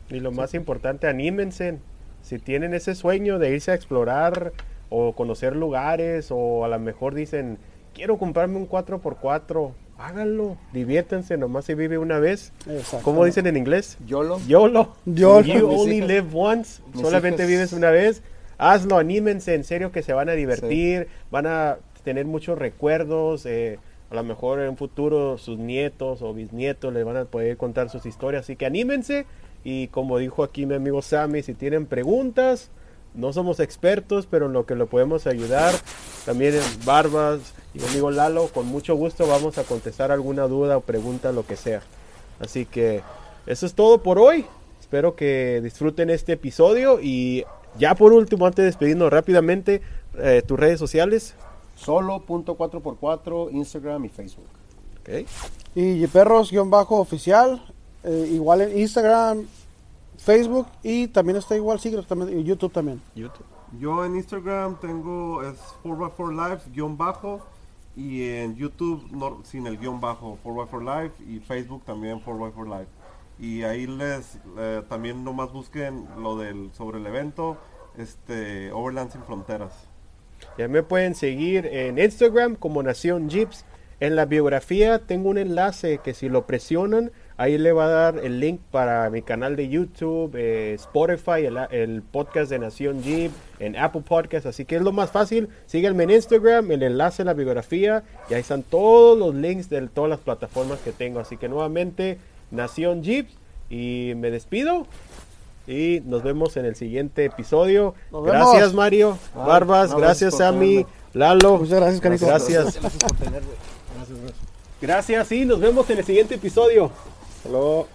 Y lo más importante, anímense. Si tienen ese sueño de irse a explorar o conocer lugares o a lo mejor dicen, quiero comprarme un 4x4, háganlo, diviértanse, nomás se vive una vez. Exacto. ¿Cómo dicen en inglés? YOLO. YOLO. YOLO. You only hijas- live once. Solamente hijas- vives una vez. Hazlo, anímense, en serio que se van a divertir, van a tener muchos recuerdos. eh, a lo mejor en un futuro sus nietos o bisnietos les van a poder contar sus historias. Así que anímense. Y como dijo aquí mi amigo Sammy, si tienen preguntas, no somos expertos, pero en lo que lo podemos ayudar, también en Barbas y mi amigo Lalo, con mucho gusto vamos a contestar alguna duda o pregunta, lo que sea. Así que eso es todo por hoy. Espero que disfruten este episodio y ya por último, antes de despedirnos rápidamente, eh, tus redes sociales. Solo.4x4, Instagram y Facebook. Ok. Y perros-oficial, eh, igual en Instagram, Facebook y también está igual, sí, también, y YouTube también. YouTube. Yo en Instagram tengo es 4x4 Live guion bajo y en YouTube no- sin el guion bajo 4x4 Live y Facebook también 4x4 Live. Y ahí les eh, también nomás busquen lo del sobre el evento este Overland sin fronteras. Ya me pueden seguir en Instagram como Nación Jeeps. En la biografía tengo un enlace que si lo presionan Ahí le va a dar el link para mi canal de YouTube, eh, Spotify, el, el podcast de Nación Jeep, en Apple Podcast. Así que es lo más fácil. Síganme en Instagram, el enlace en la biografía. Y ahí están todos los links de todas las plataformas que tengo. Así que nuevamente, Nación Jeep. Y me despido. Y nos vemos en el siguiente episodio. Nos vemos. Gracias, Mario. Barbas. no, gracias, gracias Sammy. Lalo. Muchas gracias, Canito. Gracias. Gracias y nos vemos en el siguiente episodio. Hasta luego.